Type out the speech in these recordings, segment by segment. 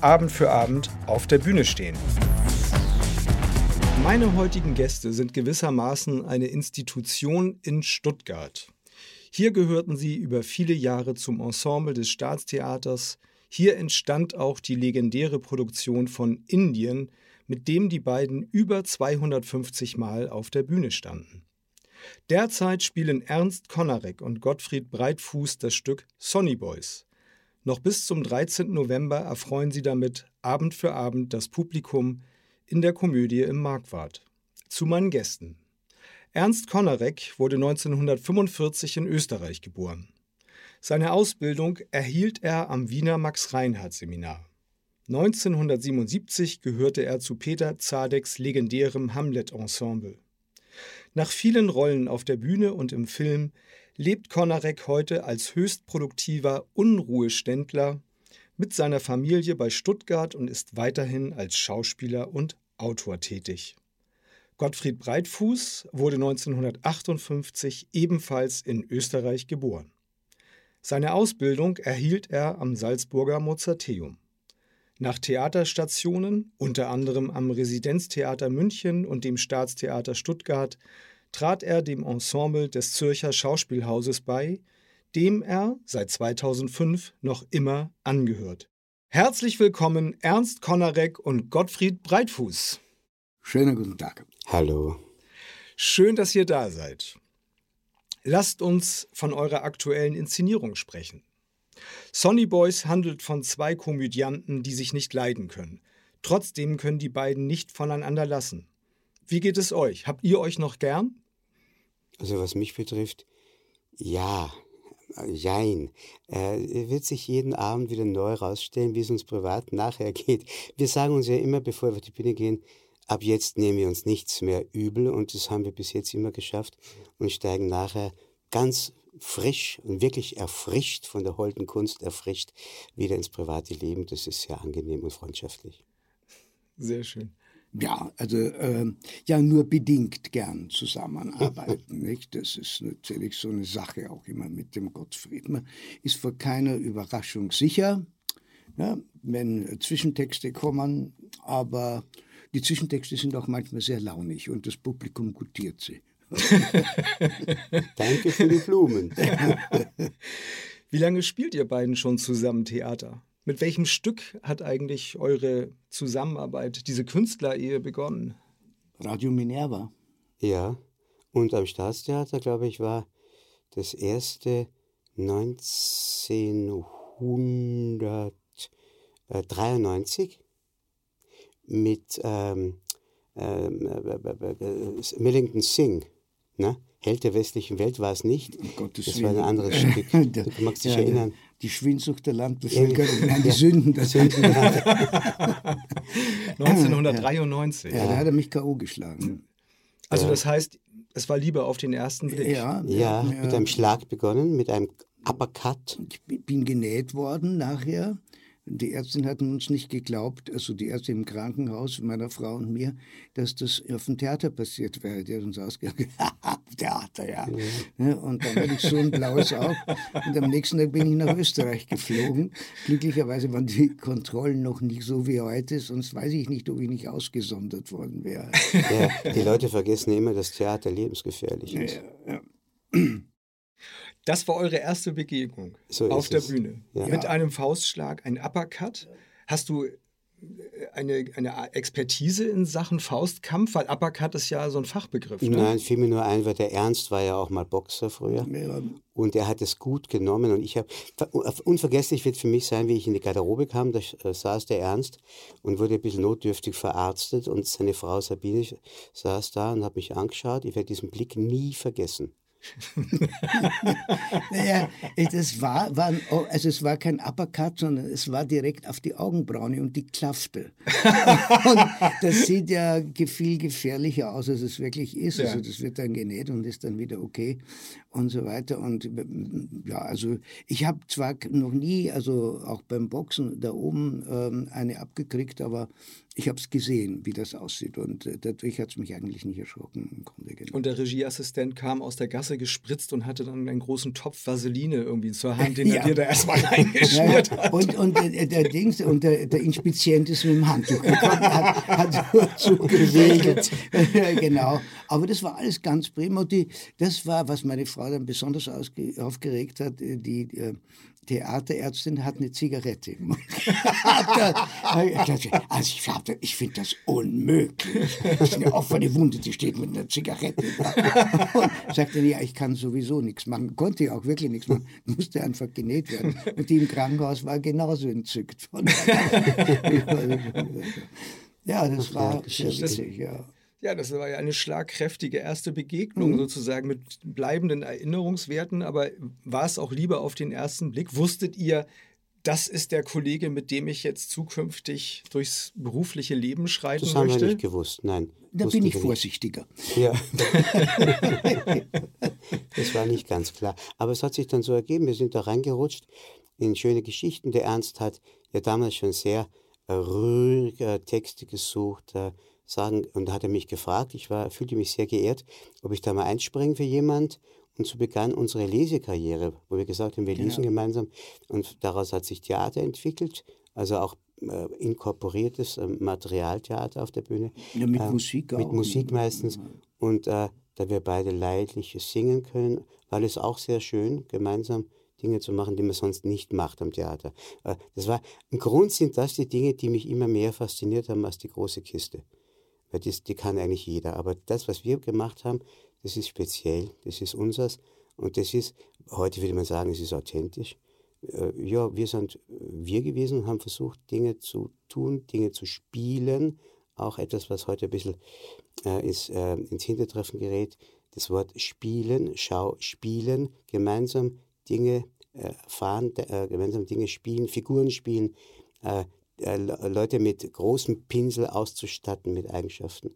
Abend für Abend auf der Bühne stehen. Meine heutigen Gäste sind gewissermaßen eine Institution in Stuttgart. Hier gehörten sie über viele Jahre zum Ensemble des Staatstheaters. Hier entstand auch die legendäre Produktion von Indien, mit dem die beiden über 250 Mal auf der Bühne standen. Derzeit spielen Ernst Konarek und Gottfried Breitfuß das Stück Sonny Boys. Noch bis zum 13. November erfreuen sie damit Abend für Abend das Publikum in der Komödie im Markwart. Zu meinen Gästen. Ernst Konarek wurde 1945 in Österreich geboren. Seine Ausbildung erhielt er am Wiener Max-Reinhardt-Seminar. 1977 gehörte er zu Peter Zadeks legendärem Hamlet-Ensemble. Nach vielen Rollen auf der Bühne und im Film lebt Konarek heute als höchst produktiver Unruheständler mit seiner Familie bei Stuttgart und ist weiterhin als Schauspieler und Autor tätig. Gottfried Breitfuß wurde 1958 ebenfalls in Österreich geboren. Seine Ausbildung erhielt er am Salzburger Mozarteum. Nach Theaterstationen, unter anderem am Residenztheater München und dem Staatstheater Stuttgart, trat er dem Ensemble des Zürcher Schauspielhauses bei, dem er seit 2005 noch immer angehört. Herzlich willkommen Ernst Konarek und Gottfried Breitfuß. Schönen guten Tag. Hallo. Schön, dass ihr da seid. Lasst uns von eurer aktuellen Inszenierung sprechen. Sonny Boys handelt von zwei Komödianten, die sich nicht leiden können. Trotzdem können die beiden nicht voneinander lassen. Wie geht es euch? Habt ihr euch noch gern? Also was mich betrifft, ja, jein. Äh, wird sich jeden Abend wieder neu rausstellen, wie es uns privat nachher geht. Wir sagen uns ja immer, bevor wir auf die Bühne gehen, ab jetzt nehmen wir uns nichts mehr übel und das haben wir bis jetzt immer geschafft und steigen nachher ganz frisch und wirklich erfrischt von der holden Kunst erfrischt wieder ins private Leben. Das ist sehr angenehm und freundschaftlich. Sehr schön. Ja, also äh, ja nur bedingt gern zusammenarbeiten. nicht? Das ist natürlich so eine Sache auch immer mit dem Gottfried. Man ist vor keiner Überraschung sicher, ja, wenn Zwischentexte kommen, aber die Zwischentexte sind auch manchmal sehr launig und das Publikum gutiert sie. Danke für die Blumen. Wie lange spielt ihr beiden schon zusammen Theater? Mit welchem Stück hat eigentlich eure Zusammenarbeit, diese Künstlerehe begonnen? Radio Minerva. Ja, und am Staatstheater, glaube ich, war das erste 1993 mit ähm, ähm, äh, äh, äh, Millington Singh. Ne? Held der westlichen Welt war es nicht. Um das war ein anderes Stück. Du magst dich ja, erinnern. Die Schwindsucht der Landbevölkerung, nein, die Sünden der Sünden. 1993. Ja, da hat er mich K.O. geschlagen. Also das heißt, es war lieber auf den ersten Blick. Ja, ja, ja mit einem Schlag begonnen, mit einem Uppercut. Ich bin genäht worden nachher die Ärztin hatten uns nicht geglaubt, also die Ärzte im Krankenhaus, meiner Frau und mir, dass das auf dem Theater passiert wäre. Die hat uns ausgegangen, Theater, ja. ja. Und dann hatte ich so ein blaues Auge. Und am nächsten Tag bin ich nach Österreich geflogen. Glücklicherweise waren die Kontrollen noch nicht so wie heute, sonst weiß ich nicht, ob ich nicht ausgesondert worden wäre. Ja, die Leute vergessen immer, dass Theater lebensgefährlich ist. Ja, ja. Das war eure erste Begegnung so auf der es. Bühne. Ja. Mit einem Faustschlag, ein Uppercut. Hast du äh, eine, eine Expertise in Sachen Faustkampf? Weil Uppercut ist ja so ein Fachbegriff. Ne? Nein, fiel mir nur ein, weil der Ernst war ja auch mal Boxer früher. Ja. Und er hat es gut genommen. Und ich habe, unvergesslich wird für mich sein, wie ich in die Garderobe kam, da äh, saß der Ernst und wurde ein bisschen notdürftig verarztet. Und seine Frau Sabine saß da und hat mich angeschaut. Ich werde diesen Blick nie vergessen. naja, das war, war oh, also es war kein Uppercut, sondern es war direkt auf die Augenbraune und die klaffte. und das sieht ja viel gefährlicher aus, als es wirklich ist. Ja. Also das wird dann genäht und ist dann wieder okay und so weiter. Und ja, also ich habe zwar noch nie, also auch beim Boxen da oben ähm, eine abgekriegt, aber ich habe es gesehen, wie das aussieht und äh, dadurch hat es mich eigentlich nicht erschrocken im Grunde genommen. Und der Regieassistent kam aus der Gasse gespritzt und hatte dann einen großen Topf Vaseline irgendwie zur Hand, den ja. er dir da erstmal reingeschmiert hat. Und, und der, der Dings und der, der Inspizient ist mit dem Handtuch gekommen, hat, hat zugewedelt. genau. Aber das war alles ganz prima. Die, das war, was meine Frau dann besonders aufgeregt hat, äh, die, die äh, Theaterärztin hat eine Zigarette im Mund. also ich, ich finde das unmöglich. Das ist eine offene Wunde, die steht mit einer Zigarette. Und sagte, ja, ich kann sowieso nichts machen. Konnte ich auch wirklich nichts machen. Musste einfach genäht werden. Und die im Krankenhaus war genauso entzückt. Von ja, das war witzig, ja. Ja, das war ja eine schlagkräftige erste Begegnung mhm. sozusagen mit bleibenden Erinnerungswerten, aber war es auch lieber auf den ersten Blick? Wusstet ihr, das ist der Kollege, mit dem ich jetzt zukünftig durchs berufliche Leben schreiten möchte? Das haben möchte? wir nicht gewusst, nein. Da bin ich vorsichtiger. Ja. das war nicht ganz klar. Aber es hat sich dann so ergeben, wir sind da reingerutscht in schöne Geschichten. Der Ernst hat ja damals schon sehr äh, ruhige Texte gesucht, äh, sagen, und da hat er mich gefragt, ich war, fühlte mich sehr geehrt, ob ich da mal einspringe für jemand. Und so begann unsere Lesekarriere, wo wir gesagt haben, wir lesen ja. gemeinsam. Und daraus hat sich Theater entwickelt, also auch äh, inkorporiertes äh, Materialtheater auf der Bühne. Ja, mit äh, Musik auch. Mit Musik meistens. Und äh, da wir beide leidlich singen können, war es auch sehr schön, gemeinsam Dinge zu machen, die man sonst nicht macht am Theater. Äh, das war, im Grund sind das die Dinge, die mich immer mehr fasziniert haben als die große Kiste. Weil das, die kann eigentlich jeder. Aber das, was wir gemacht haben, das ist speziell, das ist unseres. Und das ist, heute würde man sagen, es ist authentisch. Äh, ja, wir sind wir gewesen und haben versucht, Dinge zu tun, Dinge zu spielen. Auch etwas, was heute ein bisschen äh, ins, äh, ins Hintertreffen gerät. Das Wort spielen, schau, spielen, gemeinsam Dinge erfahren, äh, gemeinsam Dinge spielen, Figuren spielen, äh, äh, Leute mit großem Pinsel auszustatten mit Eigenschaften.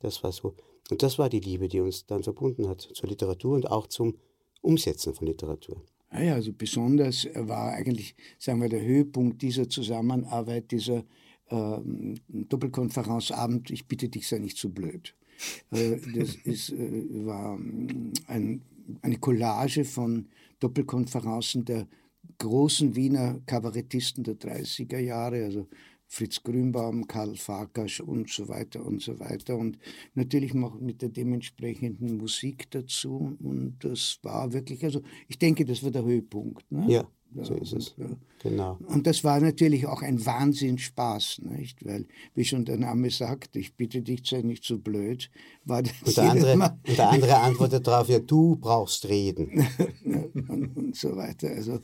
Das war so. Und das war die Liebe, die uns dann verbunden hat zur Literatur und auch zum Umsetzen von Literatur. Ja, also besonders war eigentlich, sagen wir, der Höhepunkt dieser Zusammenarbeit, dieser äh, Doppelkonferenzabend, ich bitte dich, sei nicht zu blöd. Äh, das ist, äh, war ein, eine Collage von Doppelkonferenzen der großen Wiener Kabarettisten der 30er Jahre, also Fritz Grünbaum, Karl Farkas und so weiter und so weiter. Und natürlich noch mit der dementsprechenden Musik dazu. Und das war wirklich, also ich denke, das war der Höhepunkt. Ne? Ja, so ist es. Ja. Genau. Und das war natürlich auch ein Wahnsinnsspaß, nicht? Weil, wie schon der Name sagt, ich bitte dich, sei nicht so blöd. War das und, der andere, und der andere antwortet darauf, ja, du brauchst reden. und, und, so weiter. Also,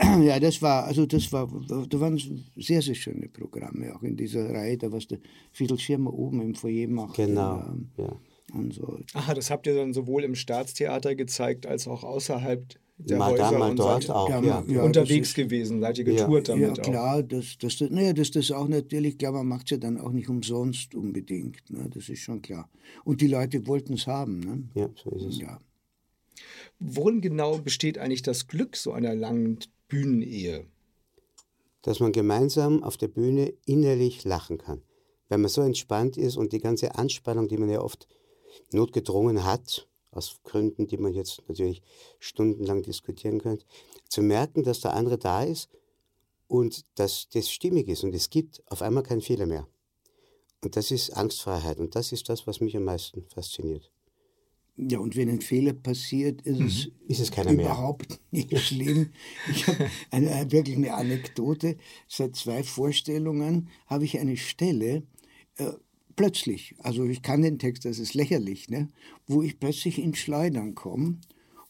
ja, das war, also das war, da waren sehr, sehr schöne Programme, auch in dieser Reihe, da was der Viertelschirmer oben im Foyer macht. Genau, ja. Und so. Aha, das habt ihr dann sowohl im Staatstheater gezeigt, als auch außerhalb der mal Häuser da, mal dort seid, auch, ja, ja, unterwegs gewesen, seid ihr getourt ja, damit ja, klar, auch. Das, das, naja, das, das auch natürlich, klar, man macht es ja dann auch nicht umsonst unbedingt, ne? das ist schon klar. Und die Leute wollten es haben. Ne? Ja, so ist es. Ja. Worin genau besteht eigentlich das Glück so einer langen Bühnenehe? Dass man gemeinsam auf der Bühne innerlich lachen kann. Wenn man so entspannt ist und die ganze Anspannung, die man ja oft notgedrungen hat, aus Gründen, die man jetzt natürlich stundenlang diskutieren könnte, zu merken, dass der andere da ist und dass das stimmig ist und es gibt auf einmal keinen Fehler mehr. Und das ist Angstfreiheit und das ist das, was mich am meisten fasziniert. Ja, und wenn ein Fehler passiert, ist, mhm. es, ist es überhaupt mehr. nicht schlimm. Ich habe eine, wirklich eine Anekdote. Seit zwei Vorstellungen habe ich eine Stelle, äh, plötzlich, also ich kann den Text, das ist lächerlich, ne, wo ich plötzlich in Schleudern komme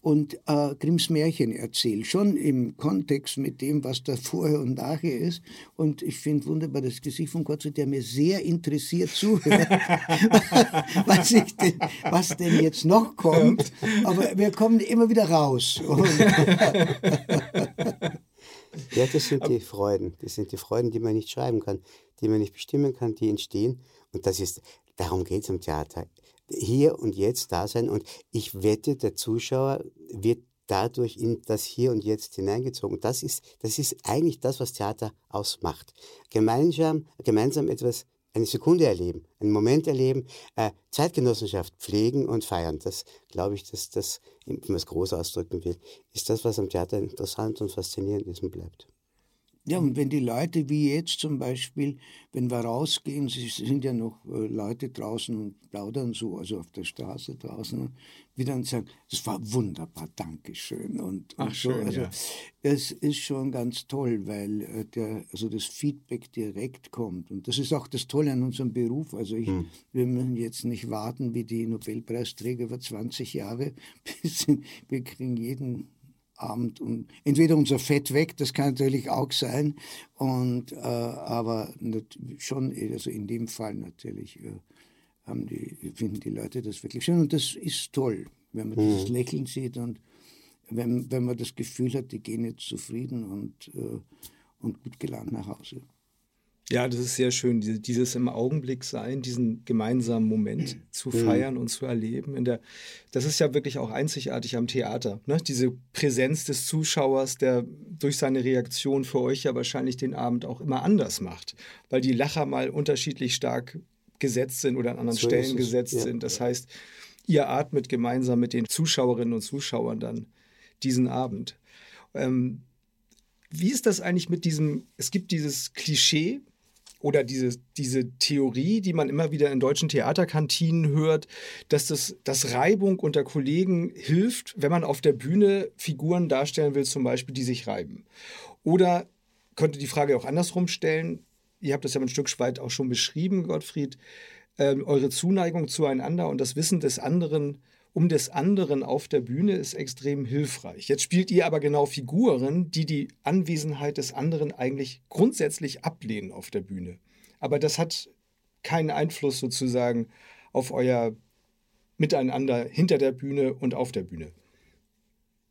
und äh, Grimms Märchen erzähle, schon im Kontext mit dem, was da vorher und nachher ist. Und ich finde wunderbar das Gesicht von Gott, der mir sehr interessiert zuhört, was, denn, was, denn, jetzt noch kommt. Aber wir kommen immer wieder raus. ja, das sind die Freuden. Das sind die Freuden, die man nicht schreiben kann, die man nicht bestimmen kann, die entstehen. Und das ist, darum geht es im Theater hier und jetzt da sein. Und ich wette, der Zuschauer wird dadurch in das Hier und Jetzt hineingezogen. Das ist, das ist eigentlich das, was Theater ausmacht. Gemeinsam, gemeinsam etwas, eine Sekunde erleben, einen Moment erleben, äh, Zeitgenossenschaft pflegen und feiern. Das glaube ich, dass das, wenn man es groß ausdrücken will, ist das, was am Theater interessant und faszinierend ist und bleibt. Ja, und wenn die Leute, wie jetzt zum Beispiel, wenn wir rausgehen, es sind ja noch äh, Leute draußen und plaudern so, also auf der Straße draußen, wie dann sagen, das war wunderbar, Dankeschön. Und, Ach, und so. Schön, also ja. es ist schon ganz toll, weil äh, der, also das Feedback direkt kommt. Und das ist auch das Tolle an unserem Beruf. Also ich, hm. wir müssen jetzt nicht warten wie die Nobelpreisträger über 20 Jahre, bis wir kriegen jeden Abend und entweder unser Fett weg, das kann natürlich auch sein, und, äh, aber schon, also in dem Fall natürlich äh, haben die, finden die Leute das wirklich schön und das ist toll, wenn man mhm. dieses Lächeln sieht und wenn, wenn man das Gefühl hat, die gehen jetzt zufrieden und, äh, und gut gelaunt nach Hause. Ja, das ist sehr schön, dieses im Augenblick sein, diesen gemeinsamen Moment zu mhm. feiern und zu erleben. In der, das ist ja wirklich auch einzigartig am Theater. Ne? Diese Präsenz des Zuschauers, der durch seine Reaktion für euch ja wahrscheinlich den Abend auch immer anders macht, weil die Lacher mal unterschiedlich stark gesetzt sind oder an anderen so Stellen gesetzt ja. sind. Das heißt, ihr atmet gemeinsam mit den Zuschauerinnen und Zuschauern dann diesen Abend. Ähm, wie ist das eigentlich mit diesem, es gibt dieses Klischee, oder diese, diese Theorie, die man immer wieder in deutschen Theaterkantinen hört, dass das dass Reibung unter Kollegen hilft, wenn man auf der Bühne Figuren darstellen will, zum Beispiel, die sich reiben. Oder könnte die Frage auch andersrum stellen, ihr habt das ja ein Stück weit auch schon beschrieben, Gottfried, äh, eure Zuneigung zueinander und das Wissen des anderen um des anderen auf der Bühne ist extrem hilfreich. Jetzt spielt ihr aber genau Figuren, die die Anwesenheit des anderen eigentlich grundsätzlich ablehnen auf der Bühne. Aber das hat keinen Einfluss sozusagen auf euer Miteinander hinter der Bühne und auf der Bühne.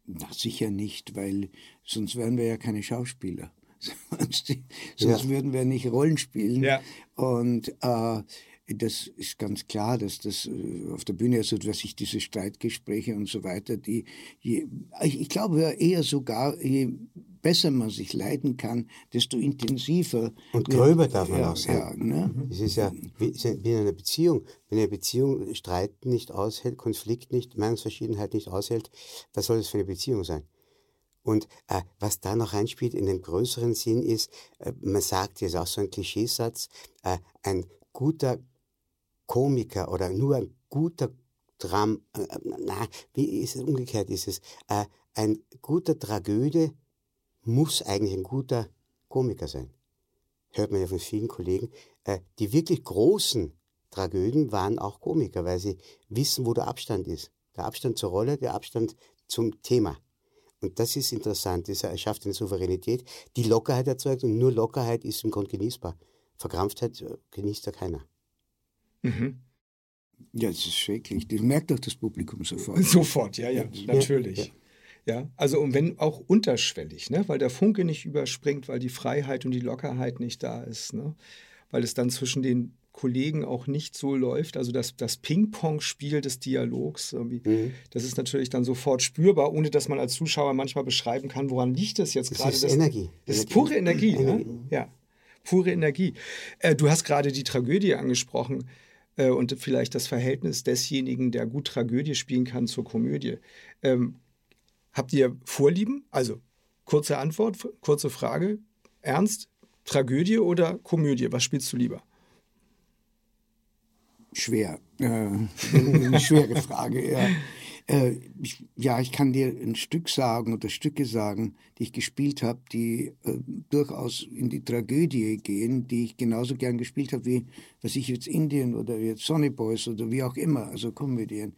Na, sicher nicht, weil sonst wären wir ja keine Schauspieler. sonst, sonst ja. würden wir nicht Rollen spielen. Ja. Und äh, das ist ganz klar, dass das äh, auf der Bühne, also dass sich diese Streitgespräche und so weiter, die, je, ich glaube eher sogar, je besser man sich leiden kann, desto intensiver. Und gröber darf man ja, auch sein. Ja, ne? Es ist ja wie, wie in einer Beziehung. Wenn eine Beziehung Streit nicht aushält, Konflikt nicht, Meinungsverschiedenheit nicht aushält, was soll das für eine Beziehung sein? Und äh, was da noch einspielt in dem größeren Sinn ist, äh, man sagt, ist auch so ein Klischeesatz, äh, ein guter Komiker oder nur ein guter Dram, äh, na, wie ist es umgekehrt ist es, äh, ein guter Tragödie muss eigentlich ein guter Komiker sein. Hört man ja von vielen Kollegen. Äh, die wirklich großen Tragödien waren auch Komiker, weil sie wissen, wo der Abstand ist. Der Abstand zur Rolle, der Abstand zum Thema. Und das ist interessant. Das erschafft eine Souveränität, die Lockerheit erzeugt und nur Lockerheit ist im Grunde genießbar. Verkrampftheit äh, genießt ja keiner. Mhm. Ja, das ist schrecklich. Das merkt doch das Publikum sofort. Sofort, ja, ja, natürlich. Ja, also und wenn auch unterschwellig, ne? weil der Funke nicht überspringt, weil die Freiheit und die Lockerheit nicht da ist, ne? weil es dann zwischen den Kollegen auch nicht so läuft. Also das, das Ping-Pong-Spiel des Dialogs, mhm. das ist natürlich dann sofort spürbar, ohne dass man als Zuschauer manchmal beschreiben kann, woran liegt es jetzt gerade. Das ist Energie. Das ist pure Energie. Energie. Ne? Ja, pure Energie. Äh, du hast gerade die Tragödie angesprochen äh, und vielleicht das Verhältnis desjenigen, der gut Tragödie spielen kann, zur Komödie. Ähm, habt ihr Vorlieben? Also kurze Antwort, kurze Frage. Ernst, Tragödie oder Komödie? Was spielst du lieber? Schwer. Äh, schwere Frage, ja. Äh, ich, ja, ich kann dir ein Stück sagen oder Stücke sagen, die ich gespielt habe, die äh, durchaus in die Tragödie gehen, die ich genauso gern gespielt habe wie, was ich jetzt Indien oder jetzt Sonny Boys oder wie auch immer, also Komödien.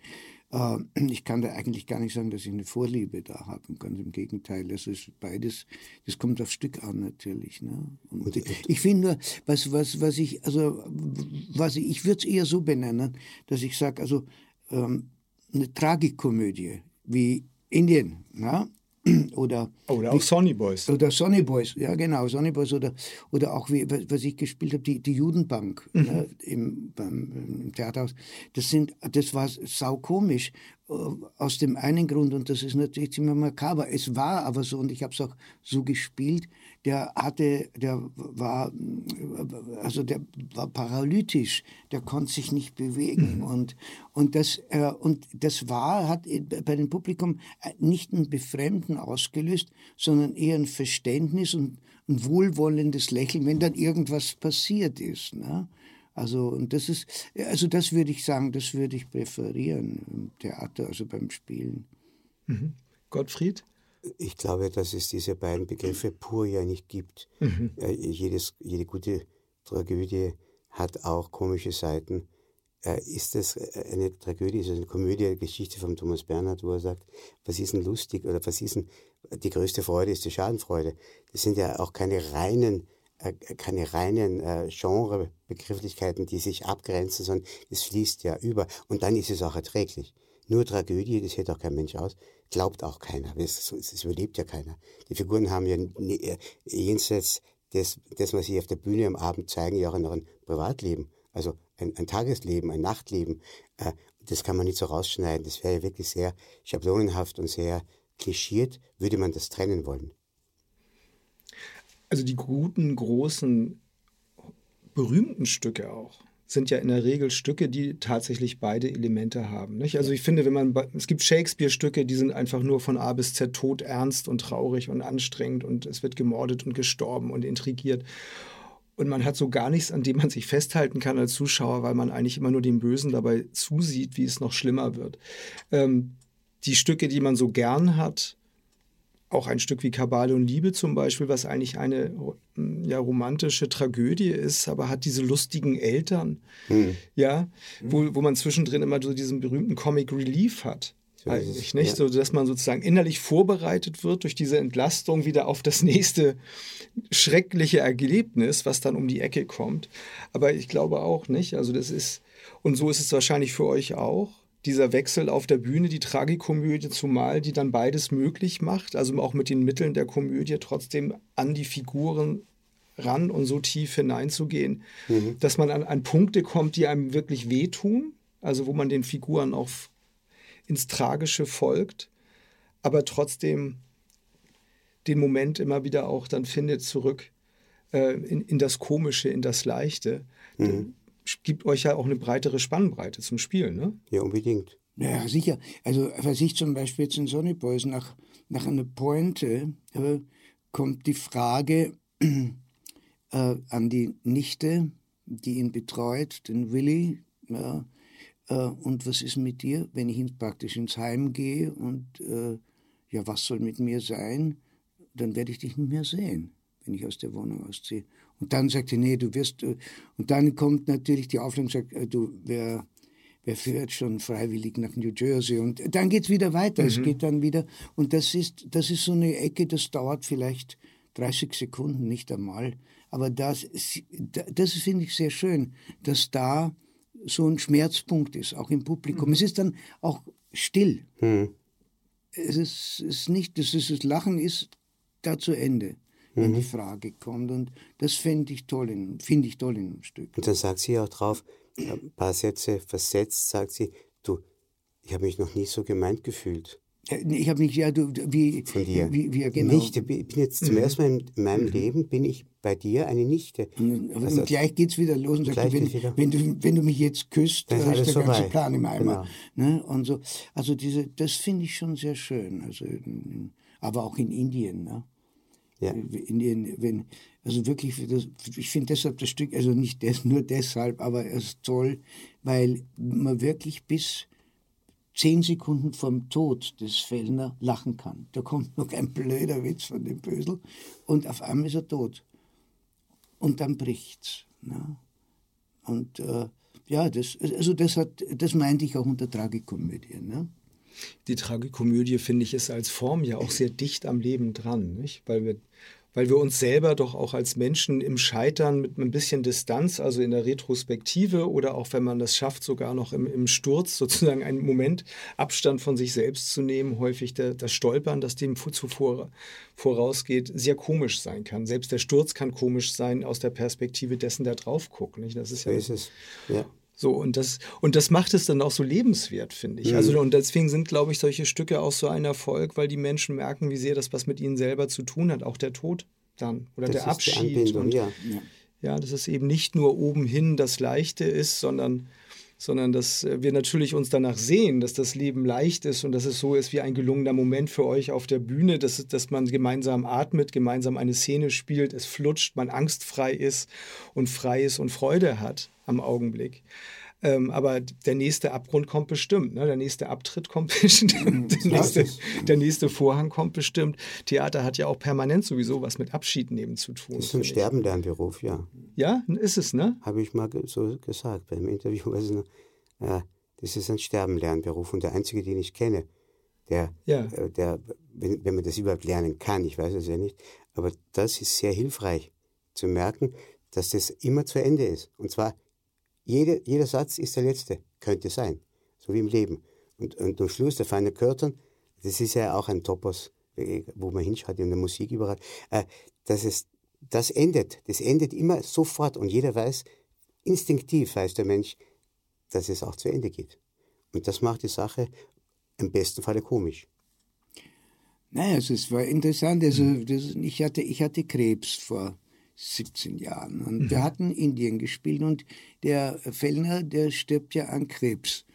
Äh, ich kann da eigentlich gar nicht sagen, dass ich eine Vorliebe da habe. Ganz im Gegenteil, das ist beides, das kommt aufs Stück an natürlich. Ne? Und ich, ich finde nur, was, was, was ich, also, was ich, ich würde es eher so benennen, dass ich sage, also ähm, eine Tragikomödie wie Indien, ja? oder oder auch Sonny Boys oder Sonny Boys ja genau Sonny Boys oder oder auch wie was ich gespielt habe die, die Judenbank mhm. ne, im, beim, im Theaterhaus das sind das war saukomisch äh, aus dem einen Grund und das ist natürlich ziemlich makaber es war aber so und ich habe es auch so gespielt der hatte, der war, also der war paralytisch, der konnte sich nicht bewegen mhm. und und das äh, und das war hat bei dem Publikum nicht ein Befremden ausgelöst, sondern eher ein Verständnis und ein wohlwollendes Lächeln, wenn dann irgendwas passiert ist. Ne? Also und das ist, also das würde ich sagen, das würde ich präferieren im Theater, also beim Spielen. Mhm. Gottfried? Ich glaube, dass es diese beiden Begriffe pur ja nicht gibt. Mhm. Äh, jedes, jede gute Tragödie hat auch komische Seiten. Äh, ist das eine Tragödie, ist das eine Komödie, eine Geschichte von Thomas Bernhard, wo er sagt, was ist denn lustig oder was ist denn die größte Freude ist die Schadenfreude. Das sind ja auch keine reinen äh, keine reinen äh, Genrebegrifflichkeiten, die sich abgrenzen, sondern es fließt ja über. Und dann ist es auch erträglich. Nur Tragödie, das hält auch kein Mensch aus, glaubt auch keiner. Es, es überlebt ja keiner. Die Figuren haben ja äh, jenseits des, des, was sie auf der Bühne am Abend zeigen, ja auch noch ein Privatleben. Also ein, ein Tagesleben, ein Nachtleben. Äh, das kann man nicht so rausschneiden. Das wäre ja wirklich sehr schablonenhaft und sehr klischiert, würde man das trennen wollen. Also die guten, großen, berühmten Stücke auch sind ja in der Regel Stücke, die tatsächlich beide Elemente haben. Nicht? Also ich finde, wenn man es gibt Shakespeare-Stücke, die sind einfach nur von A bis Z tot ernst und traurig und anstrengend und es wird gemordet und gestorben und intrigiert. Und man hat so gar nichts, an dem man sich festhalten kann als Zuschauer, weil man eigentlich immer nur dem Bösen dabei zusieht, wie es noch schlimmer wird. Ähm, die Stücke, die man so gern hat, auch ein Stück wie Kabale und Liebe zum Beispiel, was eigentlich eine ja, romantische Tragödie ist, aber hat diese lustigen Eltern, hm. ja, wo, wo man zwischendrin immer so diesen berühmten Comic Relief hat. eigentlich nicht, ja. so dass man sozusagen innerlich vorbereitet wird durch diese Entlastung wieder auf das nächste schreckliche Erlebnis, was dann um die Ecke kommt. Aber ich glaube auch nicht, also das ist und so ist es wahrscheinlich für euch auch dieser Wechsel auf der Bühne, die Tragikomödie zumal, die dann beides möglich macht, also auch mit den Mitteln der Komödie trotzdem an die Figuren ran und so tief hineinzugehen, mhm. dass man an, an Punkte kommt, die einem wirklich wehtun, also wo man den Figuren auch ins Tragische folgt, aber trotzdem den Moment immer wieder auch dann findet zurück äh, in, in das Komische, in das Leichte. Mhm gibt euch ja auch eine breitere Spannbreite zum Spielen, ne? Ja, unbedingt. Ja, sicher. Also, was ich zum Beispiel jetzt in Sonny Boys nach, nach einer Pointe äh, kommt die Frage äh, an die Nichte, die ihn betreut, den Willi. Ja, äh, und was ist mit dir, wenn ich ihn praktisch ins Heim gehe und äh, ja, was soll mit mir sein? Dann werde ich dich nicht mehr sehen, wenn ich aus der Wohnung ausziehe. Und dann sagt sie, nee, du wirst, äh, und dann kommt natürlich die Auflage und sagt, äh, du, wer, wer fährt schon freiwillig nach New Jersey? Und dann geht es wieder weiter, mhm. es geht dann wieder, und das ist, das ist so eine Ecke, das dauert vielleicht 30 Sekunden, nicht einmal. Aber das, das finde ich sehr schön, dass da so ein Schmerzpunkt ist, auch im Publikum. Mhm. Es ist dann auch still. Mhm. Es ist, ist nicht, das, ist, das Lachen ist da zu Ende. In die Frage kommt. Und das finde ich toll, finde ich toll in einem Stück. Und dann sagt sie auch drauf, ein paar Sätze versetzt, sagt sie, du, ich habe mich noch nie so gemeint gefühlt. Ich habe mich, ja, du, wie, Von dir. Wie, wie, genau. Nichte, bin jetzt zum mhm. ersten Mal in meinem mhm. Leben bin ich bei dir eine Nichte. Aber also, gleich geht es wieder los und sagt, wenn, wenn, du, wenn du mich jetzt küsst, dann ist der ganze Plan im Eimer. Genau. Ne? Und so, also diese, das finde ich schon sehr schön. Also, aber auch in Indien. Ne? Ja. In den, wenn, also wirklich, das, ich finde deshalb das Stück, also nicht des, nur deshalb, aber es ist toll, weil man wirklich bis zehn Sekunden vom Tod des Fellner lachen kann. Da kommt noch ein blöder Witz von dem Bösel und auf einmal ist er tot. Und dann bricht's. Ne? Und äh, ja, das, also das, hat, das meinte ich auch unter Tragikomödie. Ne? Die Tragikomödie, finde ich, ist als Form ja auch sehr dicht am Leben dran, nicht? Weil wir weil wir uns selber doch auch als Menschen im Scheitern mit ein bisschen Distanz, also in der Retrospektive oder auch wenn man das schafft, sogar noch im, im Sturz sozusagen einen Moment Abstand von sich selbst zu nehmen, häufig der, das Stolpern, das dem zuvor vorausgeht, sehr komisch sein kann. Selbst der Sturz kann komisch sein aus der Perspektive dessen, der drauf guckt. Nicht? Das ist ja. Ja. So, und das, und das macht es dann auch so lebenswert, finde ich. Mhm. Also, und deswegen sind, glaube ich, solche Stücke auch so ein Erfolg, weil die Menschen merken, wie sehr das was mit ihnen selber zu tun hat, auch der Tod dann oder das der Abschied. Und, ja. ja, dass es eben nicht nur oben hin das Leichte ist, sondern, sondern dass wir natürlich uns danach sehen, dass das Leben leicht ist und dass es so ist wie ein gelungener Moment für euch auf der Bühne, dass, dass man gemeinsam atmet, gemeinsam eine Szene spielt, es flutscht, man angstfrei ist und frei ist und Freude hat am Augenblick. Ähm, aber der nächste Abgrund kommt bestimmt, ne? der nächste Abtritt kommt bestimmt, mhm, der nächste, der nächste, Vorhang kommt bestimmt. Theater hat ja auch permanent sowieso was mit Abschied nehmen zu tun. Das ist ein Sterbenlernberuf, ja. Ja, ist es, ne? Habe ich mal so gesagt beim Interview. Also, ja, das ist ein Sterbenlernberuf und der einzige, den ich kenne, der, ja. äh, der wenn, wenn man das überhaupt lernen kann, ich weiß es ja nicht, aber das ist sehr hilfreich zu merken, dass das immer zu Ende ist. Und zwar jede, jeder Satz ist der letzte, könnte sein, so wie im Leben. Und, und am Schluss der feine Körtern, das ist ja auch ein Topos, äh, wo man hinschaut in der Musik überall, äh, dass es, das endet, das endet immer sofort und jeder weiß, instinktiv weiß der Mensch, dass es auch zu Ende geht. Und das macht die Sache im besten Falle komisch. Naja, also es war interessant. Also das, ich, hatte, ich hatte Krebs vor 17 Jahren. Und mhm. wir hatten Indien gespielt und der Fellner, der stirbt ja an Krebs.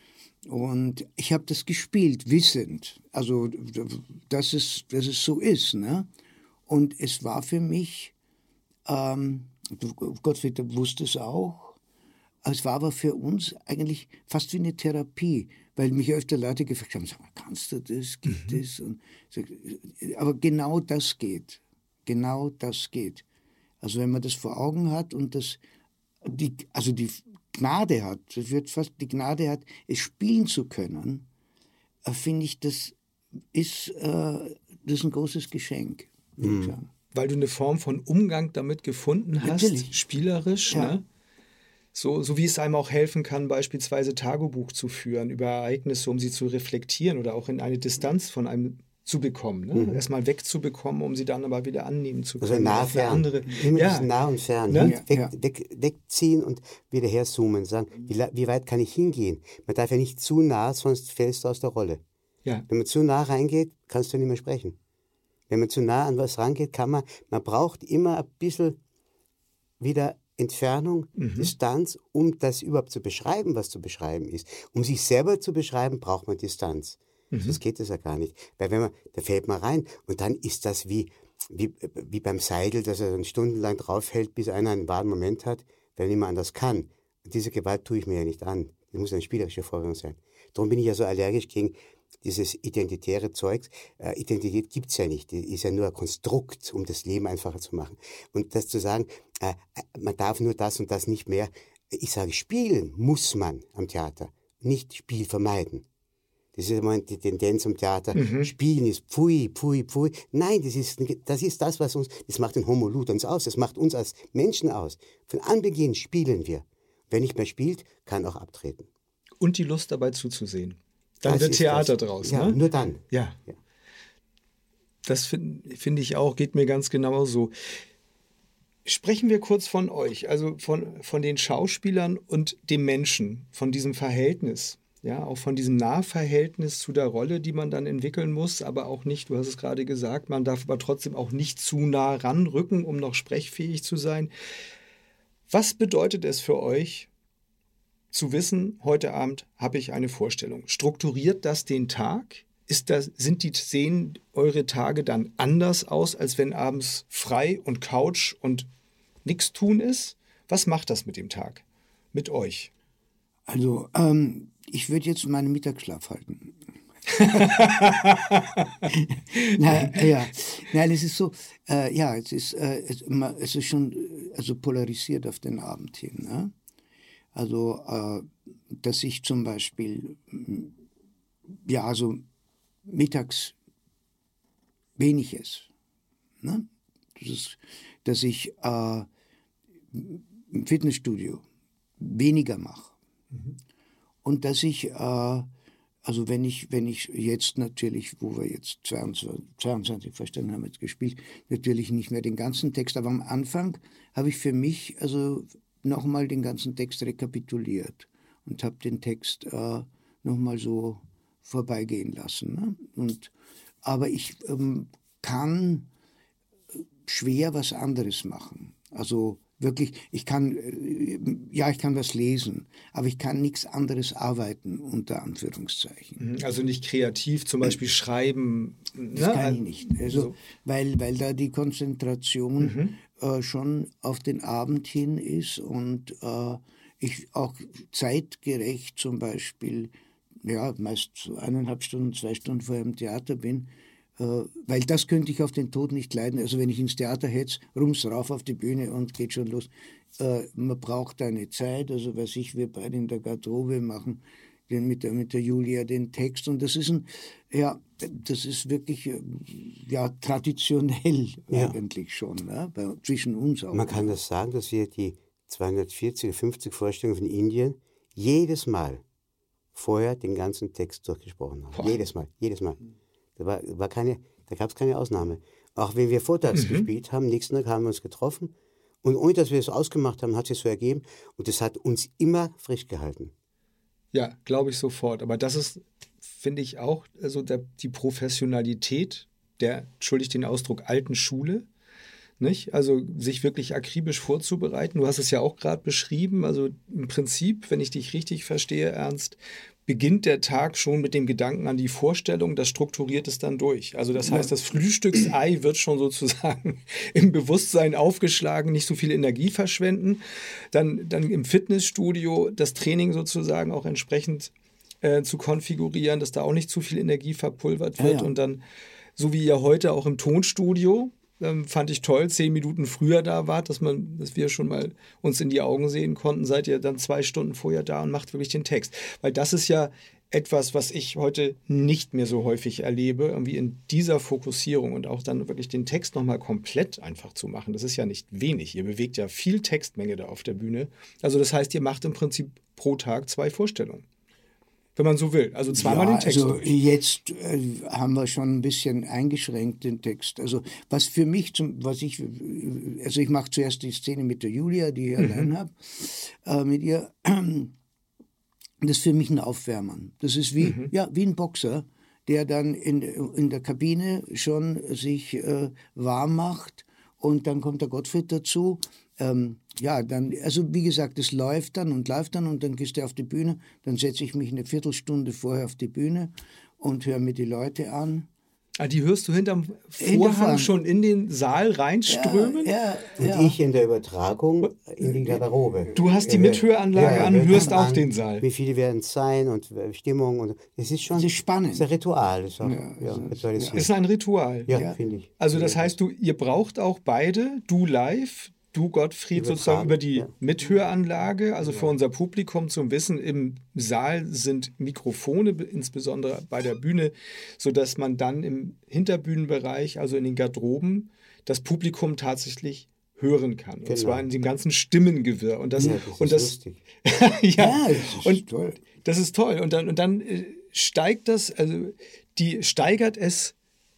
Und ich habe das gespielt, wissend, also dass es, dass es so ist. Ne? Und es war für mich, ähm, Gottfried wusste es auch, es war aber für uns eigentlich fast wie eine Therapie, weil mich öfter Leute gefragt haben, sag mal, kannst du das, geht mhm. das? Und, aber genau das geht, genau das geht. Also wenn man das vor Augen hat und das, die, also die Gnade hat, es wird fast die Gnade hat, es spielen zu können, äh, finde ich, das ist, äh, das ist ein großes Geschenk. Mhm. Weil du eine Form von Umgang damit gefunden hast, Natürlich. spielerisch, ja. ne? So, so wie es einem auch helfen kann, beispielsweise Tagebuch zu führen über Ereignisse, um sie zu reflektieren oder auch in eine Distanz von einem zu bekommen. Ne? Mhm. Erstmal wegzubekommen, um sie dann aber wieder annehmen zu also können. Also nah, fern. Andere, Immer ja. nah und fern. Ne? Weg, ja. weg, wegziehen und wieder herzoomen. Sagen, wie, wie, weit kann ich hingehen? Man darf ja nicht zu nah, sonst fällst du aus der Rolle. Ja. Wenn man zu nah reingeht, kannst du nicht mehr sprechen. Wenn man zu nah an was rangeht, kann man, man braucht immer ein bisschen wieder Entfernung, mhm. Distanz, um das überhaupt zu beschreiben, was zu beschreiben ist. Um sich selber zu beschreiben, braucht man Distanz. Mhm. Sonst geht das ja gar nicht. Weil wenn man, da fällt man rein und dann ist das wie, wie, wie beim Seidel, dass er dann stundenlang draufhält, bis einer einen wahren Moment hat, weil mehr anders kann. Und diese Gewalt tue ich mir ja nicht an. Das muss eine spielerische Vorgang sein. Darum bin ich ja so allergisch gegen dieses identitäre Zeugs. Äh, Identität gibt's ja nicht. Die ist ja nur ein Konstrukt, um das Leben einfacher zu machen. Und das zu sagen, äh, man darf nur das und das nicht mehr. Ich sage, spielen muss man am Theater, nicht Spiel vermeiden. Das ist immer die Tendenz im Theater. Mhm. Spielen ist pfui, pfui, pfui. Nein, das ist, das ist das, was uns, das macht den Homo Ludens aus. Das macht uns als Menschen aus. Von Anbeginn spielen wir. Wer nicht mehr spielt, kann auch abtreten. Und die Lust dabei zuzusehen. Dann das wird Theater das. draus. Ja, ne? nur dann. Ja. ja. Das finde find ich auch, geht mir ganz genau so. Sprechen wir kurz von euch, also von, von den Schauspielern und dem Menschen, von diesem Verhältnis ja, auch von diesem Nahverhältnis zu der Rolle, die man dann entwickeln muss, aber auch nicht, du hast es gerade gesagt, man darf aber trotzdem auch nicht zu nah ranrücken, um noch sprechfähig zu sein. Was bedeutet es für euch, zu wissen, heute Abend habe ich eine Vorstellung? Strukturiert das den Tag? Das, sind die, sehen eure Tage dann anders aus, als wenn abends frei und Couch und nichts tun ist? Was macht das mit dem Tag? Mit euch? Also, ähm, ich würde jetzt meinen Mittagsschlaf halten. Nein, ja. Nein, es ist so, äh, ja, es ist, äh, es, es, ist schon also polarisiert auf den Abend hin. Ne? Also, äh, dass ich zum Beispiel, ja, also mittags wenig esse. Ne? Das ist, dass ich äh, im Fitnessstudio weniger mache. Mhm. Und dass ich, äh, also wenn ich, wenn ich jetzt natürlich, wo wir jetzt 22, 22 verstanden haben, jetzt gespielt, natürlich nicht mehr den ganzen Text, aber am Anfang habe ich für mich also nochmal den ganzen Text rekapituliert und habe den Text äh, nochmal so vorbeigehen lassen. Ne? Und, aber ich ähm, kann schwer was anderes machen. Also wirklich, ich kann, äh, ja, ich kann was lesen, aber ich kann nichts anderes arbeiten, unter Anführungszeichen. Mhm, also nicht kreativ, zum Beispiel schreiben. Das ne? kann ich nicht. Also, so. weil, weil da die Konzentration mhm. äh, schon auf den Abend hin ist und äh, ich auch zeitgerecht zum Beispiel, ja, meist so eineinhalb Stunden, zwei Stunden vor dem Theater bin, äh, weil das könnte ich auf den Tod nicht leiden. Also wenn ich ins Theater hetze, rums rauf auf die Bühne und geht schon los. Äh, man braucht eine Zeit, also was ich, wir beide in der Garderobe machen, den, mit, der, mit der Julia den Text und das ist ein, ja, das ist wirklich, äh, ja, traditionell ja. eigentlich schon, ne? Bei, zwischen uns auch. Man kann das sagen, dass wir die 240, 50 Vorstellungen von Indien jedes Mal vorher den ganzen Text durchgesprochen haben. Boah. Jedes Mal, jedes Mal. Da, war, war keine, da gab es keine Ausnahme. Auch wenn wir vortags mhm. gespielt haben, nächsten Tag haben wir uns getroffen und ohne dass wir es ausgemacht haben, hat sich so ergeben und das hat uns immer frisch gehalten. Ja, glaube ich sofort. Aber das ist, finde ich auch, also der, die Professionalität der, entschuldigt den Ausdruck, alten Schule. Nicht? Also sich wirklich akribisch vorzubereiten. Du hast es ja auch gerade beschrieben. Also im Prinzip, wenn ich dich richtig verstehe, Ernst, beginnt der Tag schon mit dem Gedanken an die Vorstellung, das strukturiert es dann durch. Also das heißt, das Frühstücksei wird schon sozusagen im Bewusstsein aufgeschlagen, nicht so viel Energie verschwenden. Dann, dann im Fitnessstudio das Training sozusagen auch entsprechend äh, zu konfigurieren, dass da auch nicht zu viel Energie verpulvert wird. Ja, ja. Und dann, so wie ihr heute auch im Tonstudio, ähm, fand ich toll, zehn Minuten früher da wart, dass man, dass wir schon mal uns in die Augen sehen konnten, seid ihr dann zwei Stunden vorher da und macht wirklich den Text. Weil das ist ja etwas, was ich heute nicht mehr so häufig erlebe, irgendwie in dieser Fokussierung und auch dann wirklich den Text nochmal komplett einfach zu machen. Das ist ja nicht wenig. Ihr bewegt ja viel Textmenge da auf der Bühne. Also das heißt, ihr macht im Prinzip pro Tag zwei Vorstellungen wenn man so will. Also zweimal ja, den Text. Also durch. jetzt äh, haben wir schon ein bisschen eingeschränkt den Text. Also was für mich zum, was ich, also ich mache zuerst die Szene mit der Julia, die ich mhm. allein habe, äh, mit ihr. Das ist für mich ein Aufwärmen. Das ist wie, mhm. ja, wie ein Boxer, der dann in, in der Kabine schon sich äh, warm macht und dann kommt der Gottfried dazu ähm, ja, dann, also wie gesagt, es läuft dann und läuft dann und dann gehst du auf die Bühne, dann setze ich mich eine Viertelstunde vorher auf die Bühne und höre mir die Leute an. Ah, die hörst du hinterm Vorhang schon in den Saal reinströmen? Ja, ja, und ich in der Übertragung in die Garderobe. Du hast die Mithöranlage an und hörst auch an, den Saal. Wie viele werden es sein und Stimmung. Und, es ist schon das ist spannend. Es ist ein Ritual. Es ist, auch, ja, ist, ist ein Ritual. Ja, finde ich. Also das heißt, du, ihr braucht auch beide, du live, du, Gottfried, Übertragen, sozusagen über die ja. Mithöranlage, also ja. für unser Publikum zum Wissen, im Saal sind Mikrofone, insbesondere bei der Bühne, sodass man dann im Hinterbühnenbereich, also in den Garderoben, das Publikum tatsächlich hören kann. Genau. Und zwar in dem ganzen Stimmengewirr. Und das, ja, das und das, ja, ja, das ist und toll. Das ist toll. Und dann, und dann äh, steigt das, also die steigert es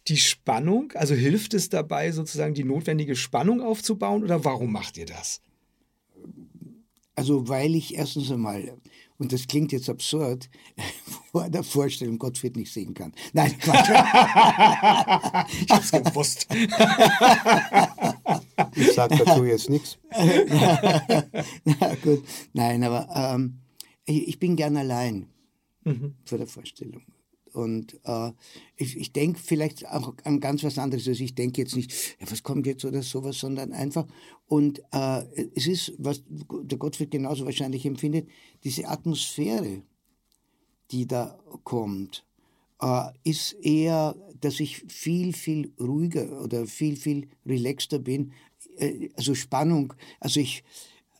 die Spannung? Also hilft es dabei, sozusagen die notwendige Spannung aufzubauen oder warum macht ihr das? Also weil ich erstens einmal, und das klingt jetzt absurd, vor der Vorstellung Gottfried nicht sehen kann. Nein, Quatsch. ich hab's gewusst. ich sag dazu jetzt nichts. Na gut, nein, aber ähm, ich, ich, bin gern allein mhm. vor der Vorstellung. Und äh, ich, ich denke vielleicht auch an ganz was anderes. Also ich denke jetzt nicht, ja, was kommt jetzt oder sowas, sondern einfach. Und äh, es ist, was der Gottfried genauso wahrscheinlich empfindet, diese Atmosphäre, die da kommt, äh, ist eher, dass ich viel, viel ruhiger oder viel, viel relaxter bin. Äh, also Spannung. Also ich